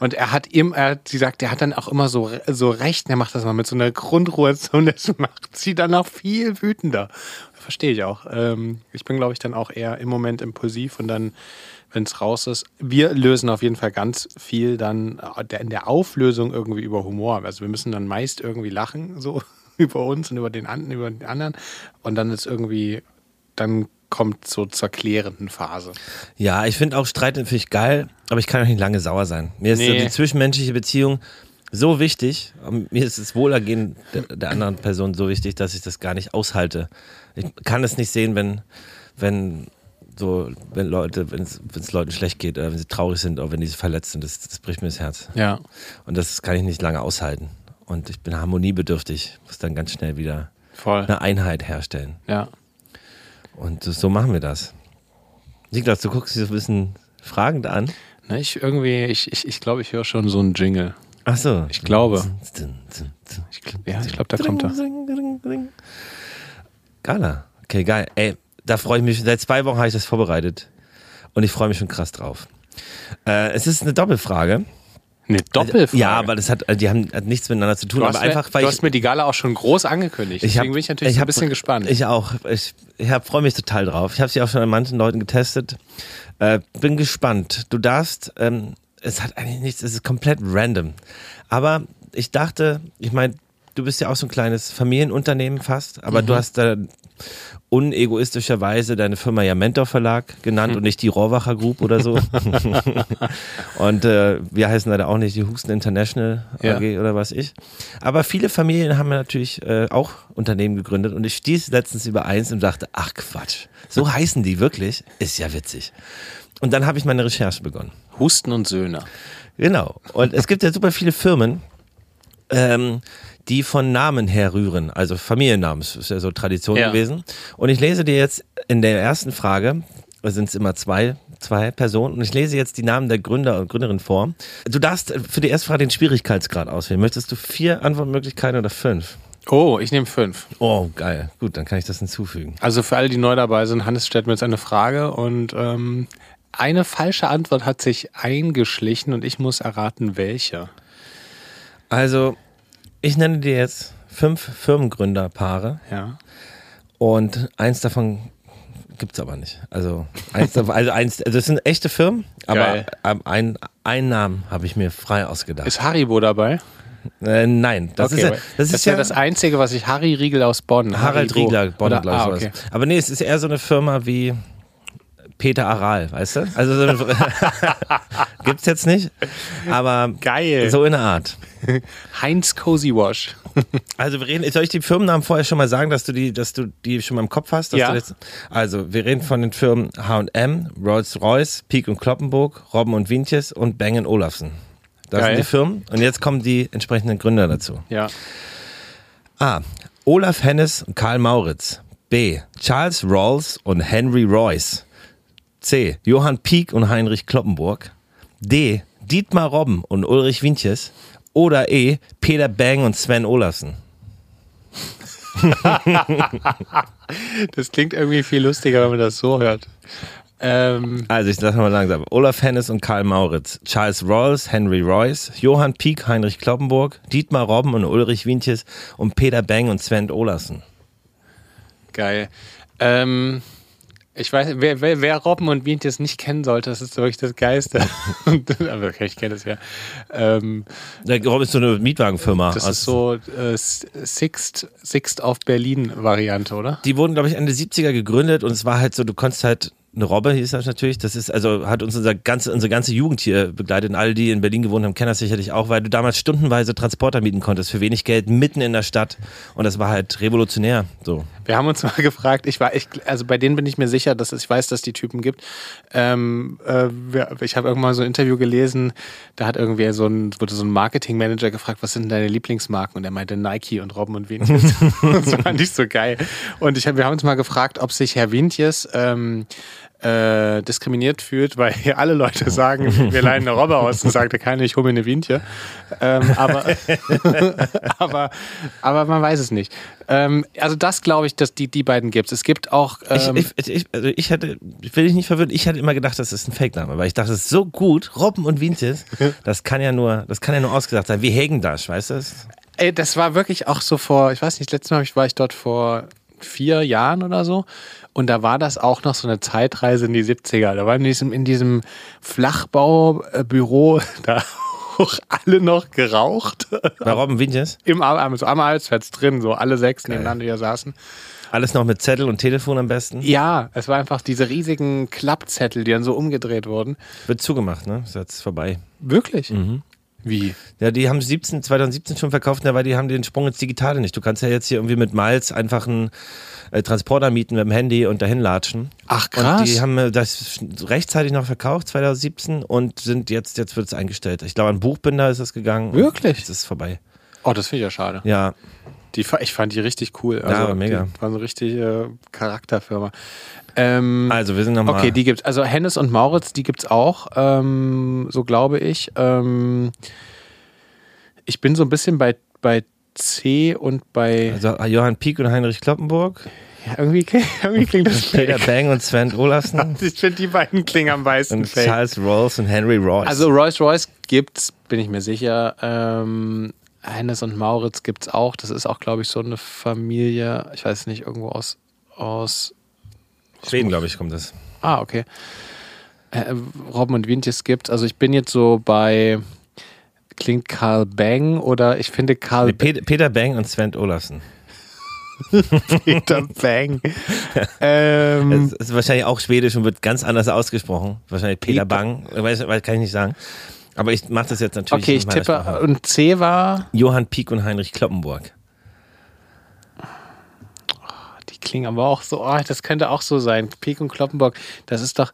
und er hat ihm, er, sie sagt, er hat dann auch immer so, so recht. Er macht das mal mit so einer Grundruhe und das macht sie dann auch viel wütender. Verstehe ich auch. Ähm, ich bin, glaube ich, dann auch eher im Moment impulsiv und dann, wenn es raus ist. Wir lösen auf jeden Fall ganz viel dann in der Auflösung irgendwie über Humor. Also wir müssen dann meist irgendwie lachen, so über uns und über den, über den anderen. Und dann ist irgendwie, dann kommt so zur klärenden Phase. Ja, ich finde auch Streit natürlich geil, aber ich kann auch nicht lange sauer sein. Mir ist nee. so die zwischenmenschliche Beziehung so wichtig, mir ist das Wohlergehen der, der, anderen Person so wichtig, dass ich das gar nicht aushalte. Ich kann es nicht sehen, wenn, wenn so, wenn Leute, wenn es Leuten schlecht geht, oder wenn sie traurig sind, oder wenn die verletzt sind, das, das bricht mir das Herz. Ja. Und das kann ich nicht lange aushalten. Und ich bin harmoniebedürftig, muss dann ganz schnell wieder Voll. eine Einheit herstellen. Ja. Und so machen wir das. Niklas, du guckst dich so ein bisschen fragend an. Na, ich irgendwie, ich, ich, ich glaube, ich höre schon so einen Jingle. Ach so. Ich glaube. Ich, ja, ich glaube, da kommt er. Gala. Okay, geil. Ey, da freue ich mich. Seit zwei Wochen habe ich das vorbereitet. Und ich freue mich schon krass drauf. Äh, es ist eine Doppelfrage. Eine Doppelfrage? Ja, aber das hat, die haben hat nichts miteinander zu tun. Du aber einfach, weil du hast mir die Gala auch schon groß angekündigt. Deswegen hab, bin ich natürlich ich hab, ein bisschen gespannt. Ich auch. Ich, ich freue mich total drauf. Ich habe sie auch schon an manchen Leuten getestet. Äh, bin gespannt. Du darfst, ähm, es hat eigentlich nichts, es ist komplett random. Aber ich dachte, ich meine, du bist ja auch so ein kleines Familienunternehmen fast, aber mhm. du hast da unegoistischerweise deine Firma ja Mentor Verlag genannt mhm. und nicht die Rohrwacher Group oder so. und äh, wir heißen leider auch nicht die Husten International AG ja. oder was ich. Aber viele Familien haben natürlich äh, auch Unternehmen gegründet und ich stieß letztens über eins und dachte, ach Quatsch, so heißen die wirklich? Ist ja witzig. Und dann habe ich meine Recherche begonnen. Husten und Söhne. Genau. Und es gibt ja super viele Firmen, ähm, die von Namen herrühren, also Familiennamen, das ist ja so Tradition ja. gewesen. Und ich lese dir jetzt in der ersten Frage, sind es immer zwei, zwei Personen, und ich lese jetzt die Namen der Gründer und Gründerin vor. Du darfst für die erste Frage den Schwierigkeitsgrad auswählen. Möchtest du vier Antwortmöglichkeiten oder fünf? Oh, ich nehme fünf. Oh, geil. Gut, dann kann ich das hinzufügen. Also für alle, die neu dabei sind, Hannes stellt mir jetzt eine Frage und ähm, eine falsche Antwort hat sich eingeschlichen und ich muss erraten, welche. Also, ich nenne dir jetzt fünf Firmengründerpaare. Ja. Und eins davon gibt es aber nicht. Also eins, also eins, also das sind echte Firmen, aber ein, einen Namen habe ich mir frei ausgedacht. Ist Haribo dabei? Äh, nein, das okay, ist ja das, das ist ja, das Einzige, was ich Harry Riegel aus Bonn. Harald Haribo. Riegler, Bonn, glaube ich. Ah, okay. Aber nee, es ist eher so eine Firma wie Peter Aral, weißt du? Also so gibt's jetzt nicht, aber Geil. so in der Art. Heinz Cozy Wash. Also wir reden, soll ich die Firmennamen vorher schon mal sagen, dass du die, dass du die schon mal im Kopf hast? Ja. Jetzt, also wir reden von den Firmen H&M, Rolls-Royce, Peak und Kloppenburg, Robben und Wientjes und Bang Olufsen. Das Geil. sind die Firmen und jetzt kommen die entsprechenden Gründer dazu. Ja. A. Olaf Hennes und Karl Mauritz. B. Charles Rawls und Henry Royce. C. Johann Pieck und Heinrich Kloppenburg. D. Dietmar Robben und Ulrich Wientjes. Oder E. Peter Bang und Sven Olafsen. Das klingt irgendwie viel lustiger, wenn man das so hört. Ähm, Also ich sag mal langsam. Olaf Hennes und Karl Mauritz. Charles Rawls, Henry Royce. Johann Pieck, Heinrich Kloppenburg. Dietmar Robben und Ulrich Wientjes. Und Peter Bang und Sven Olafsen. geil. Ähm, ich weiß, wer, wer, wer Robben und Wien jetzt nicht kennen sollte, das ist wirklich das Geiste. Aber okay, ich kenne es ja. Ähm, Der Robben ist so eine Mietwagenfirma. das ist so äh, Sixt, Sixt auf Berlin-Variante, oder? die wurden, glaube ich, Ende 70er gegründet und es war halt so, du konntest halt, eine Robbe hieß das natürlich, das ist, also hat uns unser ganze, unsere ganze Jugend hier begleitet und alle, die in Berlin gewohnt haben, kennen das sicherlich auch, weil du damals stundenweise Transporter mieten konntest für wenig Geld mitten in der Stadt und das war halt revolutionär, so. Wir haben uns mal gefragt, ich war, ich, also bei denen bin ich mir sicher, dass es, ich weiß, dass die Typen gibt. Ähm, äh, ich habe irgendwann so ein Interview gelesen, da hat irgendwie so ein, wurde so ein Marketingmanager gefragt, was sind deine Lieblingsmarken? Und er meinte Nike und Robben und Wientjes. das fand ich so geil. Und ich hab, wir haben uns mal gefragt, ob sich Herr Wientjes ähm, äh, diskriminiert fühlt, weil hier alle Leute sagen, wir leihen eine Robbe aus und sagte keiner, ich hole mir eine Wientje. Ähm, aber, aber, aber man weiß es nicht. Ähm, also das glaube ich, dass die, die beiden gibt es. Es gibt auch ähm, ich, ich, ich, also ich hätte, ich will dich nicht verwirren, ich hatte immer gedacht, das ist ein Fake-Name, weil ich dachte, das ist so gut, Robben und Wientjes, das kann ja nur, das kann ja nur ausgedacht sein, wie Hegendasch, weißt du? das? Ey, das war wirklich auch so vor, ich weiß nicht, letztes Mal ich- war ich dort vor vier Jahren oder so. Und da war das auch noch so eine Zeitreise in die 70er. Da war in diesem, in diesem Flachbaubüro da auch alle noch geraucht. Bei Robben Wientjes, Im Ar- so am Halsplatz drin, so alle sechs nebeneinander hier saßen. alles noch mit Zettel und Telefon am besten, Ja, es war einfach diese riesigen Klappzettel, die dann so umgedreht wurden. wird zugemacht, ne, ist jetzt vorbei. Wirklich? Wie? Ja, die haben 17, 2017 schon verkauft, aber die haben den Sprung ins Digitale nicht. Du kannst ja jetzt hier irgendwie mit Miles einfach einen äh, Transporter mieten mit dem Handy und dahin latschen. Ach Und die haben äh, das rechtzeitig noch verkauft, 2017, und sind jetzt, jetzt wird es eingestellt. Ich glaube, an Buchbinder ist es gegangen. Wirklich? Jetzt ist es vorbei. oh, das finde ich ja schade. Ja, Die, ich fand die richtig cool. Also, aber mega. Die waren so richtig äh, Charakterfirma. Ähm, also wir sind nochmal. okay, die gibt's. Also Hennes und Mauritz, die gibt's auch. Ähm, so glaube ich. Ähm, ich bin so ein bisschen bei, bei C und bei. also Johann Pieck und Heinrich Kloppenburg, Ja, irgendwie, irgendwie klingt das Peter fake. Bang und Sven Olafsen Ich finde, die beiden klingen am meisten und fake. Charles Rolls und Henry Royce. Also Rolls Royce gibt's, bin ich mir sicher. Ähm, Hennes und Mauritz gibt's auch. Das ist auch, glaube ich, so eine Familie. Ich weiß nicht, irgendwo aus. aus Schweden, glaube ich, kommt das. ah, okay. Äh, Robben und Wientjes gibt's. Also ich bin jetzt so bei. Klingt Karl Bang oder ich finde Karl Nee, Peter, Peter Bang und Sven Olafsen. Peter Bang. ähm, Es ist wahrscheinlich auch schwedisch und wird ganz anders ausgesprochen. Wahrscheinlich Peter Peter- Bang, weiß, weiß, kann ich nicht sagen. Aber ich mache das jetzt natürlich okay, ich tippe. Und C war. Johann Pieck und Heinrich Kloppenburg. Die klingen aber auch so, oh, das könnte auch so sein. Peek und Kloppenburg, das ist doch.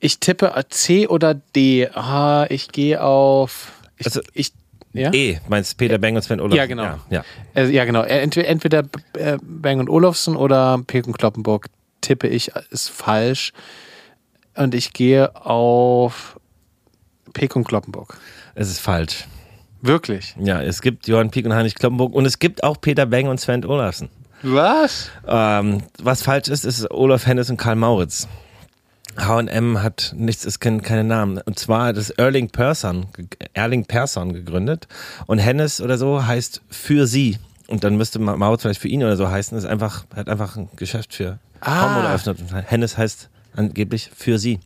Ich tippe C oder D. Ah, ich gehe auf. Ich, Also- ich, ja? E, meinst Peter Bang und Sven Olafsen? Ja, genau. Ja, ja. Äh, ja, genau. Entweder, entweder äh, Bang und Olufsen oder Peek und Kloppenburg tippe ich, ist falsch. Und ich gehe auf Peek und Kloppenburg. Es ist falsch. Wirklich? Ja, es gibt Johann Pieck und Heinrich Kloppenburg und es gibt auch Peter Bang und Sven Olafsen. Was? Ähm, was falsch ist, ist Olaf Hennes und Karl Mauritz. H&M hat nichts, es kennen keine Namen. Und zwar hat es Erling Persson, Erling Persson gegründet. Und Hennes oder so heißt für sie. Und dann müsste Ma- Mauritz vielleicht für ihn oder so heißen. Ist einfach, hat einfach ein Geschäft für Ah. Eröffnet. Und Hennes heißt angeblich für sie.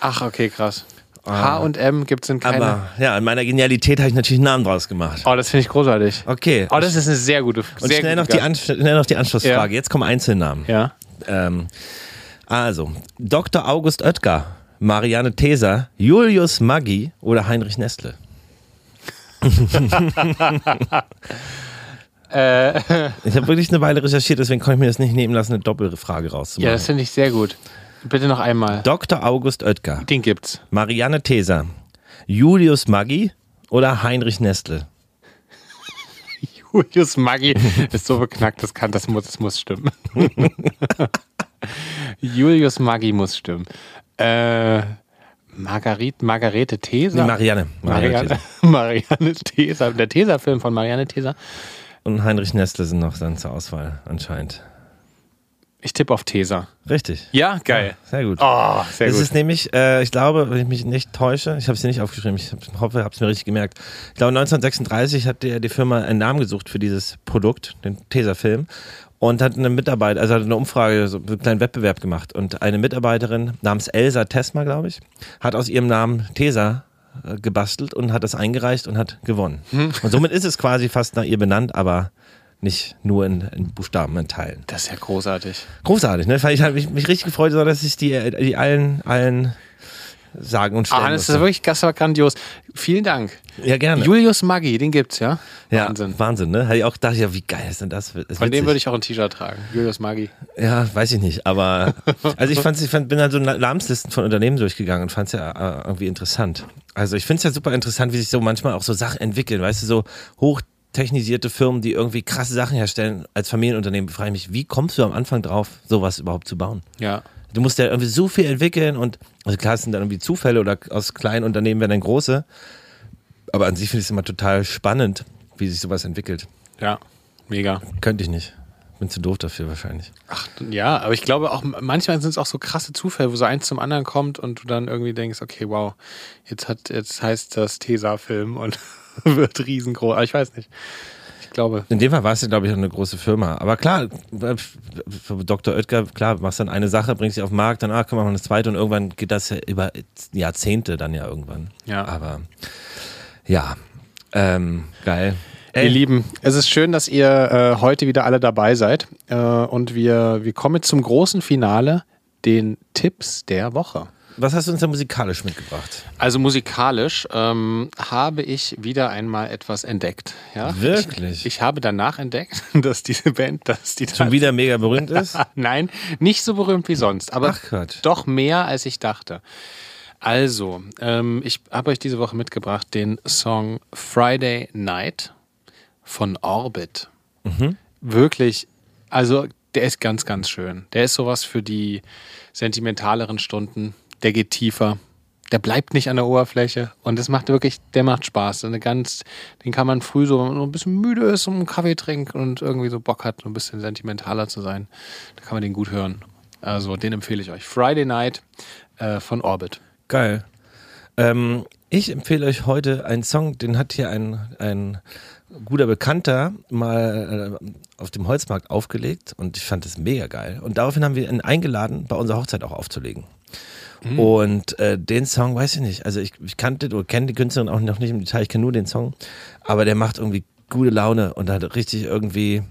Ach, okay, krass. H und M gibt es in keiner. Aber ja, in meiner Genialität habe ich natürlich einen Namen draus gemacht. oh, das finde ich großartig. Okay. Oh, das ist eine sehr gute und sehr schnell noch, die schnell noch die Anschlussfrage. Ja. Jetzt kommen Einzelnamen. Ja. Ähm, Also, Dr. August Oetker, Marianne Theser, Julius Maggi oder Heinrich Nestle? Äh, Ich habe wirklich eine Weile recherchiert, deswegen konnte ich mir das nicht nehmen lassen, eine Doppelfrage ja, rauszumachen. das finde ich sehr gut. Bitte noch einmal. Dr. August Oetker, Den gibt's. Marianne Theser, Julius Maggi oder Heinrich Nestle? Julius Maggi ist so beknackt, das kann, das muss, das muss stimmen. Julius Maggi muss stimmen. Äh, Margarit, Margarete Theser? Nee, Marianne. Marianne Marianne, Marianne Theser. Der Theser-Film von Marianne Theser. Und Heinrich Nestle sind noch dann zur Auswahl, anscheinend. Ich tippe auf Theser. Richtig. Ja, geil. Sehr gut. Oh, sehr es gut. ist nämlich, äh, ich glaube, wenn ich mich nicht täusche, ich habe es hier nicht aufgeschrieben, ich hab- hoffe, ich habe es mir richtig gemerkt. Ich glaube, 1936 hat die, die Firma einen Namen gesucht für dieses Produkt, den Tesa-Film, und hat eine Mitarbeiter, also hat eine Umfrage, so einen kleinen Wettbewerb gemacht. Und eine Mitarbeiterin namens Elsa Tesma, glaube ich, hat aus ihrem Namen Tesa äh, gebastelt und hat das eingereicht und hat gewonnen. Und somit ist es quasi fast nach ihr benannt, aber nicht nur in, in Buchstaben, in Teilen. Das ist ja großartig. Großartig, ne? Weil ich habe mich, mich richtig gefreut, dass ich die, die allen, allen sagen und stellen Ah, das ist wirklich das war grandios. Vielen Dank. Ja, gerne. Julius Maggi, den gibt's, ja? ja, Wahnsinn. Wahnsinn, ne? Hätte ich auch gedacht, ja, wie geil ist denn das? das Von dem würde ich auch ein T-Shirt tragen. Julius Maggi. Ja, weiß ich nicht, aber also ich fand's, ich fand, bin dann so Namenslisten von Unternehmen durchgegangen und fand es ja äh, irgendwie interessant. Also ich finde es ja super interessant, wie sich so manchmal auch so Sachen entwickeln, weißt du, so hochtechnisierte Firmen, die irgendwie krasse Sachen herstellen als Familienunternehmen, frage ich mich, wie kommst du am Anfang drauf, sowas überhaupt zu bauen? Ja. Du musst ja irgendwie so viel entwickeln und, also klar, es sind dann irgendwie Zufälle oder aus kleinen Unternehmen werden dann große. Aber an sich finde ich es immer total spannend, wie sich sowas entwickelt. Ja. Mega. Könnte ich nicht. Bin zu doof dafür wahrscheinlich. Ach, ja, aber ich glaube auch, manchmal sind es auch so krasse Zufälle, wo so eins zum anderen kommt und du dann irgendwie denkst, okay, wow, jetzt hat, jetzt heißt das Tesa-Film und wird riesengroß. Aber ich weiß nicht. Ich glaube. In dem Fall war es ja, glaube ich, auch eine große Firma. Aber klar, für Dr. Oetker, klar, machst dann eine Sache, bringst sie auf den Markt, dann, ah, komm, machen wir eine zweite und irgendwann geht das ja über Jahrzehnte dann ja irgendwann. Ja. Aber ja, ähm, geil. Ihr Lieben, es ist schön, dass ihr äh, heute wieder alle dabei seid. Äh, und wir, wir kommen jetzt zum großen Finale, den Tipps der Woche. Was hast du uns da musikalisch mitgebracht? Also musikalisch ähm, habe ich wieder einmal etwas entdeckt. Ja? Wirklich? Ich, ich habe danach entdeckt, dass diese Band, dass die Schon wieder mega berühmt ist? Nein, nicht so berühmt wie sonst, aber doch mehr als ich dachte. Also, ähm, ich habe euch diese Woche mitgebracht den Song Friday Night von Orbit. Wirklich, also der ist ganz, ganz schön. Der ist sowas für die sentimentaleren Stunden. Der geht tiefer. Der bleibt nicht an der Oberfläche und das macht wirklich, der macht Spaß. Eine ganz, den kann man früh so, wenn man ein bisschen müde ist und einen Kaffee trinkt und irgendwie so Bock hat, so ein bisschen sentimentaler zu sein. Da kann man den gut hören. Also den empfehle ich euch. Friday Night äh, von Orbit. Geil. Ähm, ich empfehle euch heute einen Song, den hat hier ein, ein guter Bekannter mal äh, auf dem Holzmarkt aufgelegt und ich fand das mega geil. Und daraufhin haben wir ihn eingeladen, bei unserer Hochzeit auch aufzulegen. Und äh, den Song, weiß ich nicht, also ich, ich kannte oder kenne die Künstlerin auch noch nicht im Detail, ich kenne nur den Song, aber der macht irgendwie gute Laune und hat richtig irgendwie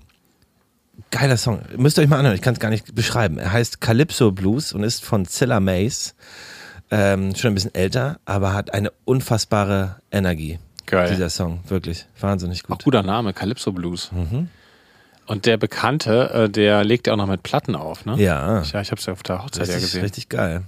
geiler Song. Müsst ihr euch mal anhören, ich kann es gar nicht beschreiben. Er heißt Calypso Blues und ist von Zilla Mace. Ähm, schon ein bisschen älter, aber hat eine unfassbare Energie. Geil. Dieser Song, wirklich. Wahnsinnig Auch gut. guter Name, Calypso Blues. Und der Bekannte, äh, der legt ja auch noch mit Platten auf, ne? Ja, Ja, ich habe es ja auf der Hochzeit ja richtig, gesehen. richtig geil.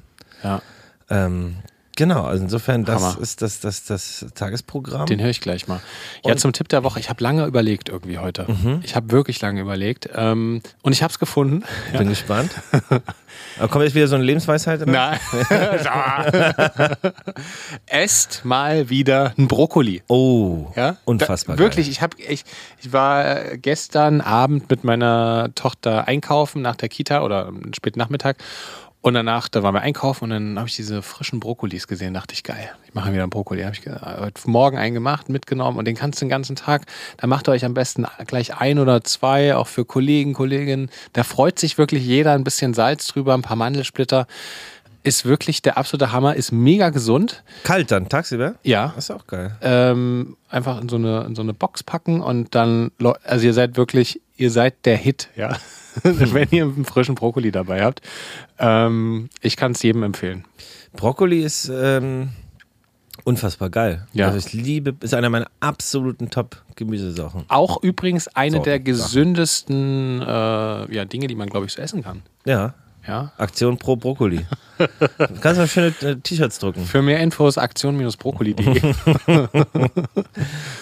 Ja, Ähm, genau, also insofern, das Hammer. ist das, das, das Tagesprogramm. den höre ich gleich mal. Ja, Und- zum Tipp der Woche. Ich habe lange überlegt irgendwie heute. Ich habe wirklich lange überlegt. Ähm, und ich habe es gefunden. Bin gespannt. Aber kommt jetzt wieder so eine Lebensweisheit? Nein. Esst mal wieder ein Brokkoli. Oh, Ja? unfassbar. Da, wirklich, ich, hab, ich, ich war gestern Abend mit meiner Tochter einkaufen nach der Kita oder späten Nachmittag. Und danach, da waren wir einkaufen und dann habe ich diese frischen Brokkolis gesehen. Dachte ich, geil, ich mache wieder einen Brokkoli. Habe ich heute Morgen einen gemacht, mitgenommen und den kannst du den ganzen Tag. Da macht ihr euch am besten gleich ein oder zwei, auch für Kollegen, Kolleginnen. Da freut sich wirklich jeder ein bisschen Salz drüber, ein paar Mandelsplitter. Ist wirklich der absolute Hammer, ist mega gesund. Kalt dann, tagsüber? Ja, Das ist auch geil. ähm, einfach in so, eine, in so eine Box packen und dann, also ihr seid wirklich, ihr seid der Hit, ja. wenn ihr einen frischen Brokkoli dabei habt. Ähm, ich kann es jedem empfehlen. Brokkoli ist ähm, unfassbar geil. Ja. Also ich liebe, ist einer meiner absoluten Top-Gemüsesachen. Auch übrigens eine Sorten, der gesündesten äh, ja, Dinge, die man, glaube ich, so essen kann. Ja. Ja. Aktion pro Brokkoli. Du kannst mal schöne äh, T-Shirts drucken. Für mehr Infos aktion-brokkoli.de.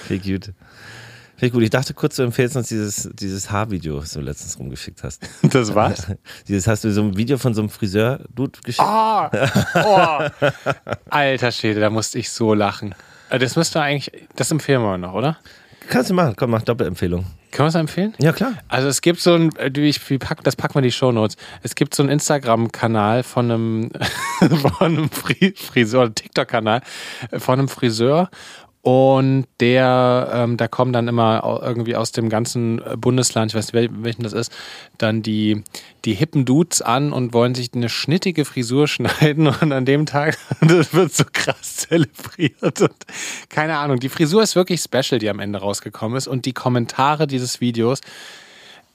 Viel gut. Viel gut. Ich dachte kurz, du empfehlst uns dieses, dieses Haarvideo, was du letztens rumgeschickt hast. das war's? Dieses hast du so ein Video von so einem Friseur-Dude geschickt. Ah, oh. Alter Schäde, da musste ich so lachen. Äh, Das müsste eigentlich, das empfehlen wir noch, oder? Kannst du machen. Komm, mach Doppelempfehlung. Können wir es empfehlen? Ja, klar. Also es gibt so ein, äh, ich, wie pack, das packen wir in die Shownotes. Es gibt so einen Instagram-Kanal von einem, von einem Fri Friseur, TikTok-Kanal äh, von einem Friseur. Und der, ähm, da kommen dann immer irgendwie aus dem ganzen Bundesland, ich weiß nicht, wel- welchen das ist, dann die, die hippen Dudes an und wollen sich eine schnittige Frisur schneiden und an dem Tag, das wird so krass zelebriert und keine Ahnung. Die Frisur ist wirklich special, die am Ende rausgekommen ist und die Kommentare dieses Videos,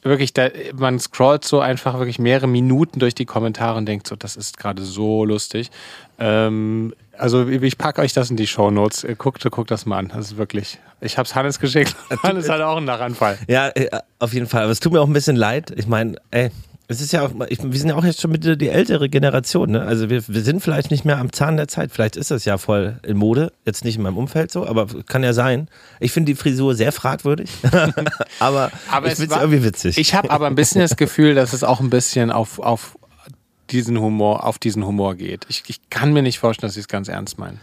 wirklich, da, man scrollt so einfach wirklich mehrere Minuten durch die Kommentare und denkt so, das ist gerade so lustig. Ähm, also ich packe euch das in die Shownotes. Guckt, guckt das mal an. Das ist wirklich. Ich habe es Hannes geschickt. Hannes hat auch einen Lachanfall. Ja, äh, auf jeden Fall. Aber es tut mir auch ein bisschen leid. Ich meine, ey, es ist ja auch, ich, wir sind ja auch jetzt schon mit die ältere Generation, ne? Also wir, wir sind vielleicht nicht mehr am Zahn der Zeit. Vielleicht ist das ja voll in Mode. Jetzt nicht in meinem Umfeld so, aber kann ja sein. Ich finde die Frisur sehr fragwürdig. aber, Aber ich es finde es irgendwie witzig. Ich habe aber ein bisschen das Gefühl, dass es auch ein bisschen auf, auf diesen Humor, auf diesen Humor geht. Ich, ich kann mir nicht vorstellen, dass sie es ganz ernst meinen.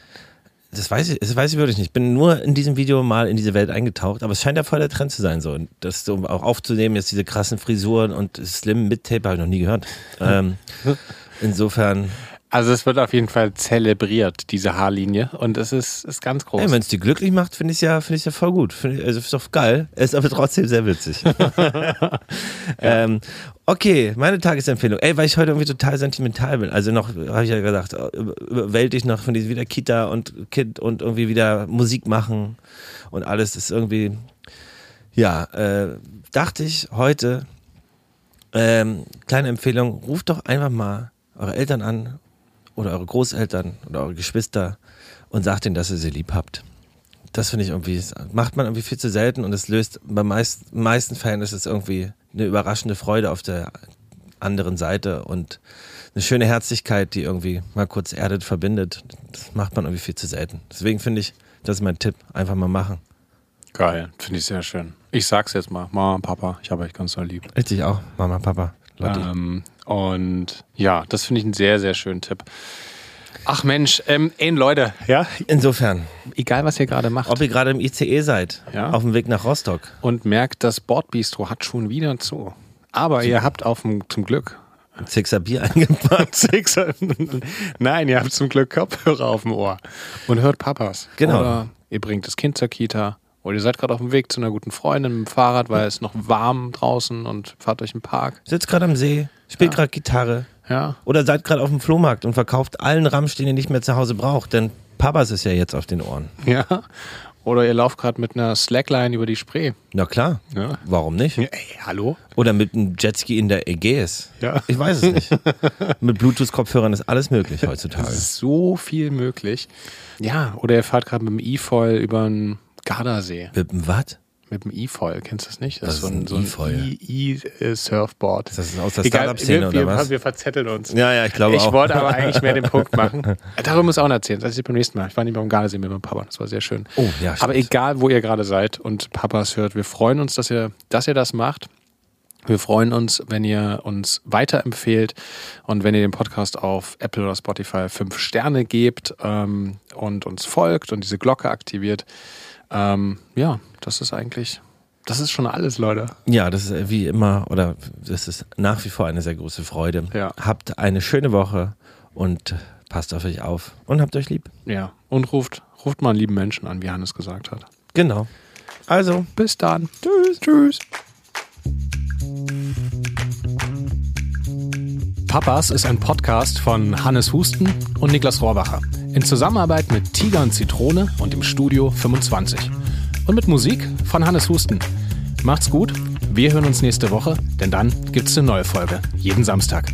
Das weiß ich, das weiß ich wirklich nicht. Ich bin nur in diesem Video mal in diese Welt eingetaucht, aber es scheint ja voll der Trend zu sein, so. Und das so auch aufzunehmen, jetzt diese krassen Frisuren und Slim mit Tape habe ich noch nie gehört. Ähm, insofern, Also es wird auf jeden Fall zelebriert, diese Haarlinie. Und es ist, ist ganz groß. ey, wenn es die glücklich macht, finde ich ja, finde ich ja voll gut. Find ich, also ist doch geil. Ist aber trotzdem sehr witzig. ähm, okay, meine Tagesempfehlung. Ey, weil ich heute irgendwie total sentimental bin. Also noch, habe ich ja gesagt, über- überwältigt noch von diesem wieder Kita und Kind und irgendwie wieder Musik machen und alles ist irgendwie, ja, äh, dachte ich heute, ähm, kleine Empfehlung, ruft doch einfach mal eure Eltern an oder eure Großeltern oder eure Geschwister und sagt ihnen, dass ihr sie lieb habt. Das finde ich irgendwie, macht man irgendwie viel zu selten und es löst bei meist, meisten Fällen ist es irgendwie eine überraschende Freude auf der anderen Seite und eine schöne Herzlichkeit, die irgendwie mal kurz erdet, verbindet. Das macht man irgendwie viel zu selten. Deswegen finde ich, das ist mein Tipp, einfach mal machen. Geil, finde ich sehr schön. Ich sag's jetzt mal, Mama, Papa, ich habe euch ganz so lieb. Richtig auch, Mama, Papa. Ähm, und ja, das finde ich einen sehr, sehr schönen Tipp. Ach Mensch, ähm, ey Leute, ja, Insofern, egal was ihr gerade macht ob ihr gerade im ICE seid, Ja. auf dem Weg nach Rostock, und merkt, das Bordbistro hat schon wieder zu. Aber ihr habt auf dem, zum Glück Sixer Bier eingepackt. Sixer. Nein, ihr habt zum Glück Kopfhörer auf dem Ohr und hört Papas. Genau. Oder ihr bringt das Kind zur Kita. Oder ihr seid gerade auf dem Weg zu einer guten Freundin mit dem Fahrrad, weil es noch warm draußen und fahrt euch im Park. Sitzt gerade am See, spielt gerade Gitarre. Ja. Oder seid gerade auf dem Flohmarkt und verkauft allen Ramsch, den ihr nicht mehr zu Hause braucht. Denn Papas ist ja jetzt auf den Ohren. Ja. Oder ihr lauft gerade mit einer Slackline über die Spree. Na klar. Ja. Warum nicht? Ey, hallo? Oder mit einem Jetski in der Ägäis. Ja. Ich weiß es nicht. mit Bluetooth-Kopfhörern ist alles möglich heutzutage. Es ist so viel möglich. Ja, oder ihr fahrt gerade mit dem E-Foil über den Gardasee. Mit dem was? Mit dem E-Foil, kennst du das nicht? Was ist ein so ein E-Foil? E- E-Surfboard. Ist das aus der Egal, Startup-Szene wir, oder wir, was? Wir verzetteln uns. Ja, ja, ich glaube ich auch. wollte aber eigentlich mehr den Punkt machen. Darüber muss ich auch noch erzählen. Das ist beim nächsten Mal. Ich war nicht beim Gardasee mit meinem Papa. Das war sehr schön. Oh, ja, Aber stimmt. egal, wo ihr gerade seid und Papas hört, wir freuen uns, dass ihr, dass ihr das macht. Wir freuen uns, wenn ihr uns weiterempfehlt und wenn ihr dem Podcast auf Apple oder Spotify fünf Sterne gebt ähm, und uns folgt und diese Glocke aktiviert. Ähm, ja, das ist eigentlich, das ist schon alles, Leute. Ja, das ist wie immer, oder das ist nach wie vor eine sehr große Freude. Ja. Habt eine schöne Woche und passt auf euch auf und habt euch lieb. Ja, und ruft, ruft mal einen lieben Menschen an, wie Hannes gesagt hat. Genau. Also, Bis dann. Tschüss. Tschüss. Papas ist ein Podcast von Hannes Husten und Niklas Rohrbacher. In Zusammenarbeit mit Tiger und Zitrone und im Studio 25. Und mit Musik von Hannes Husten. Macht's gut. Wir hören uns nächste Woche, denn dann gibt's eine neue Folge. Jeden Samstag.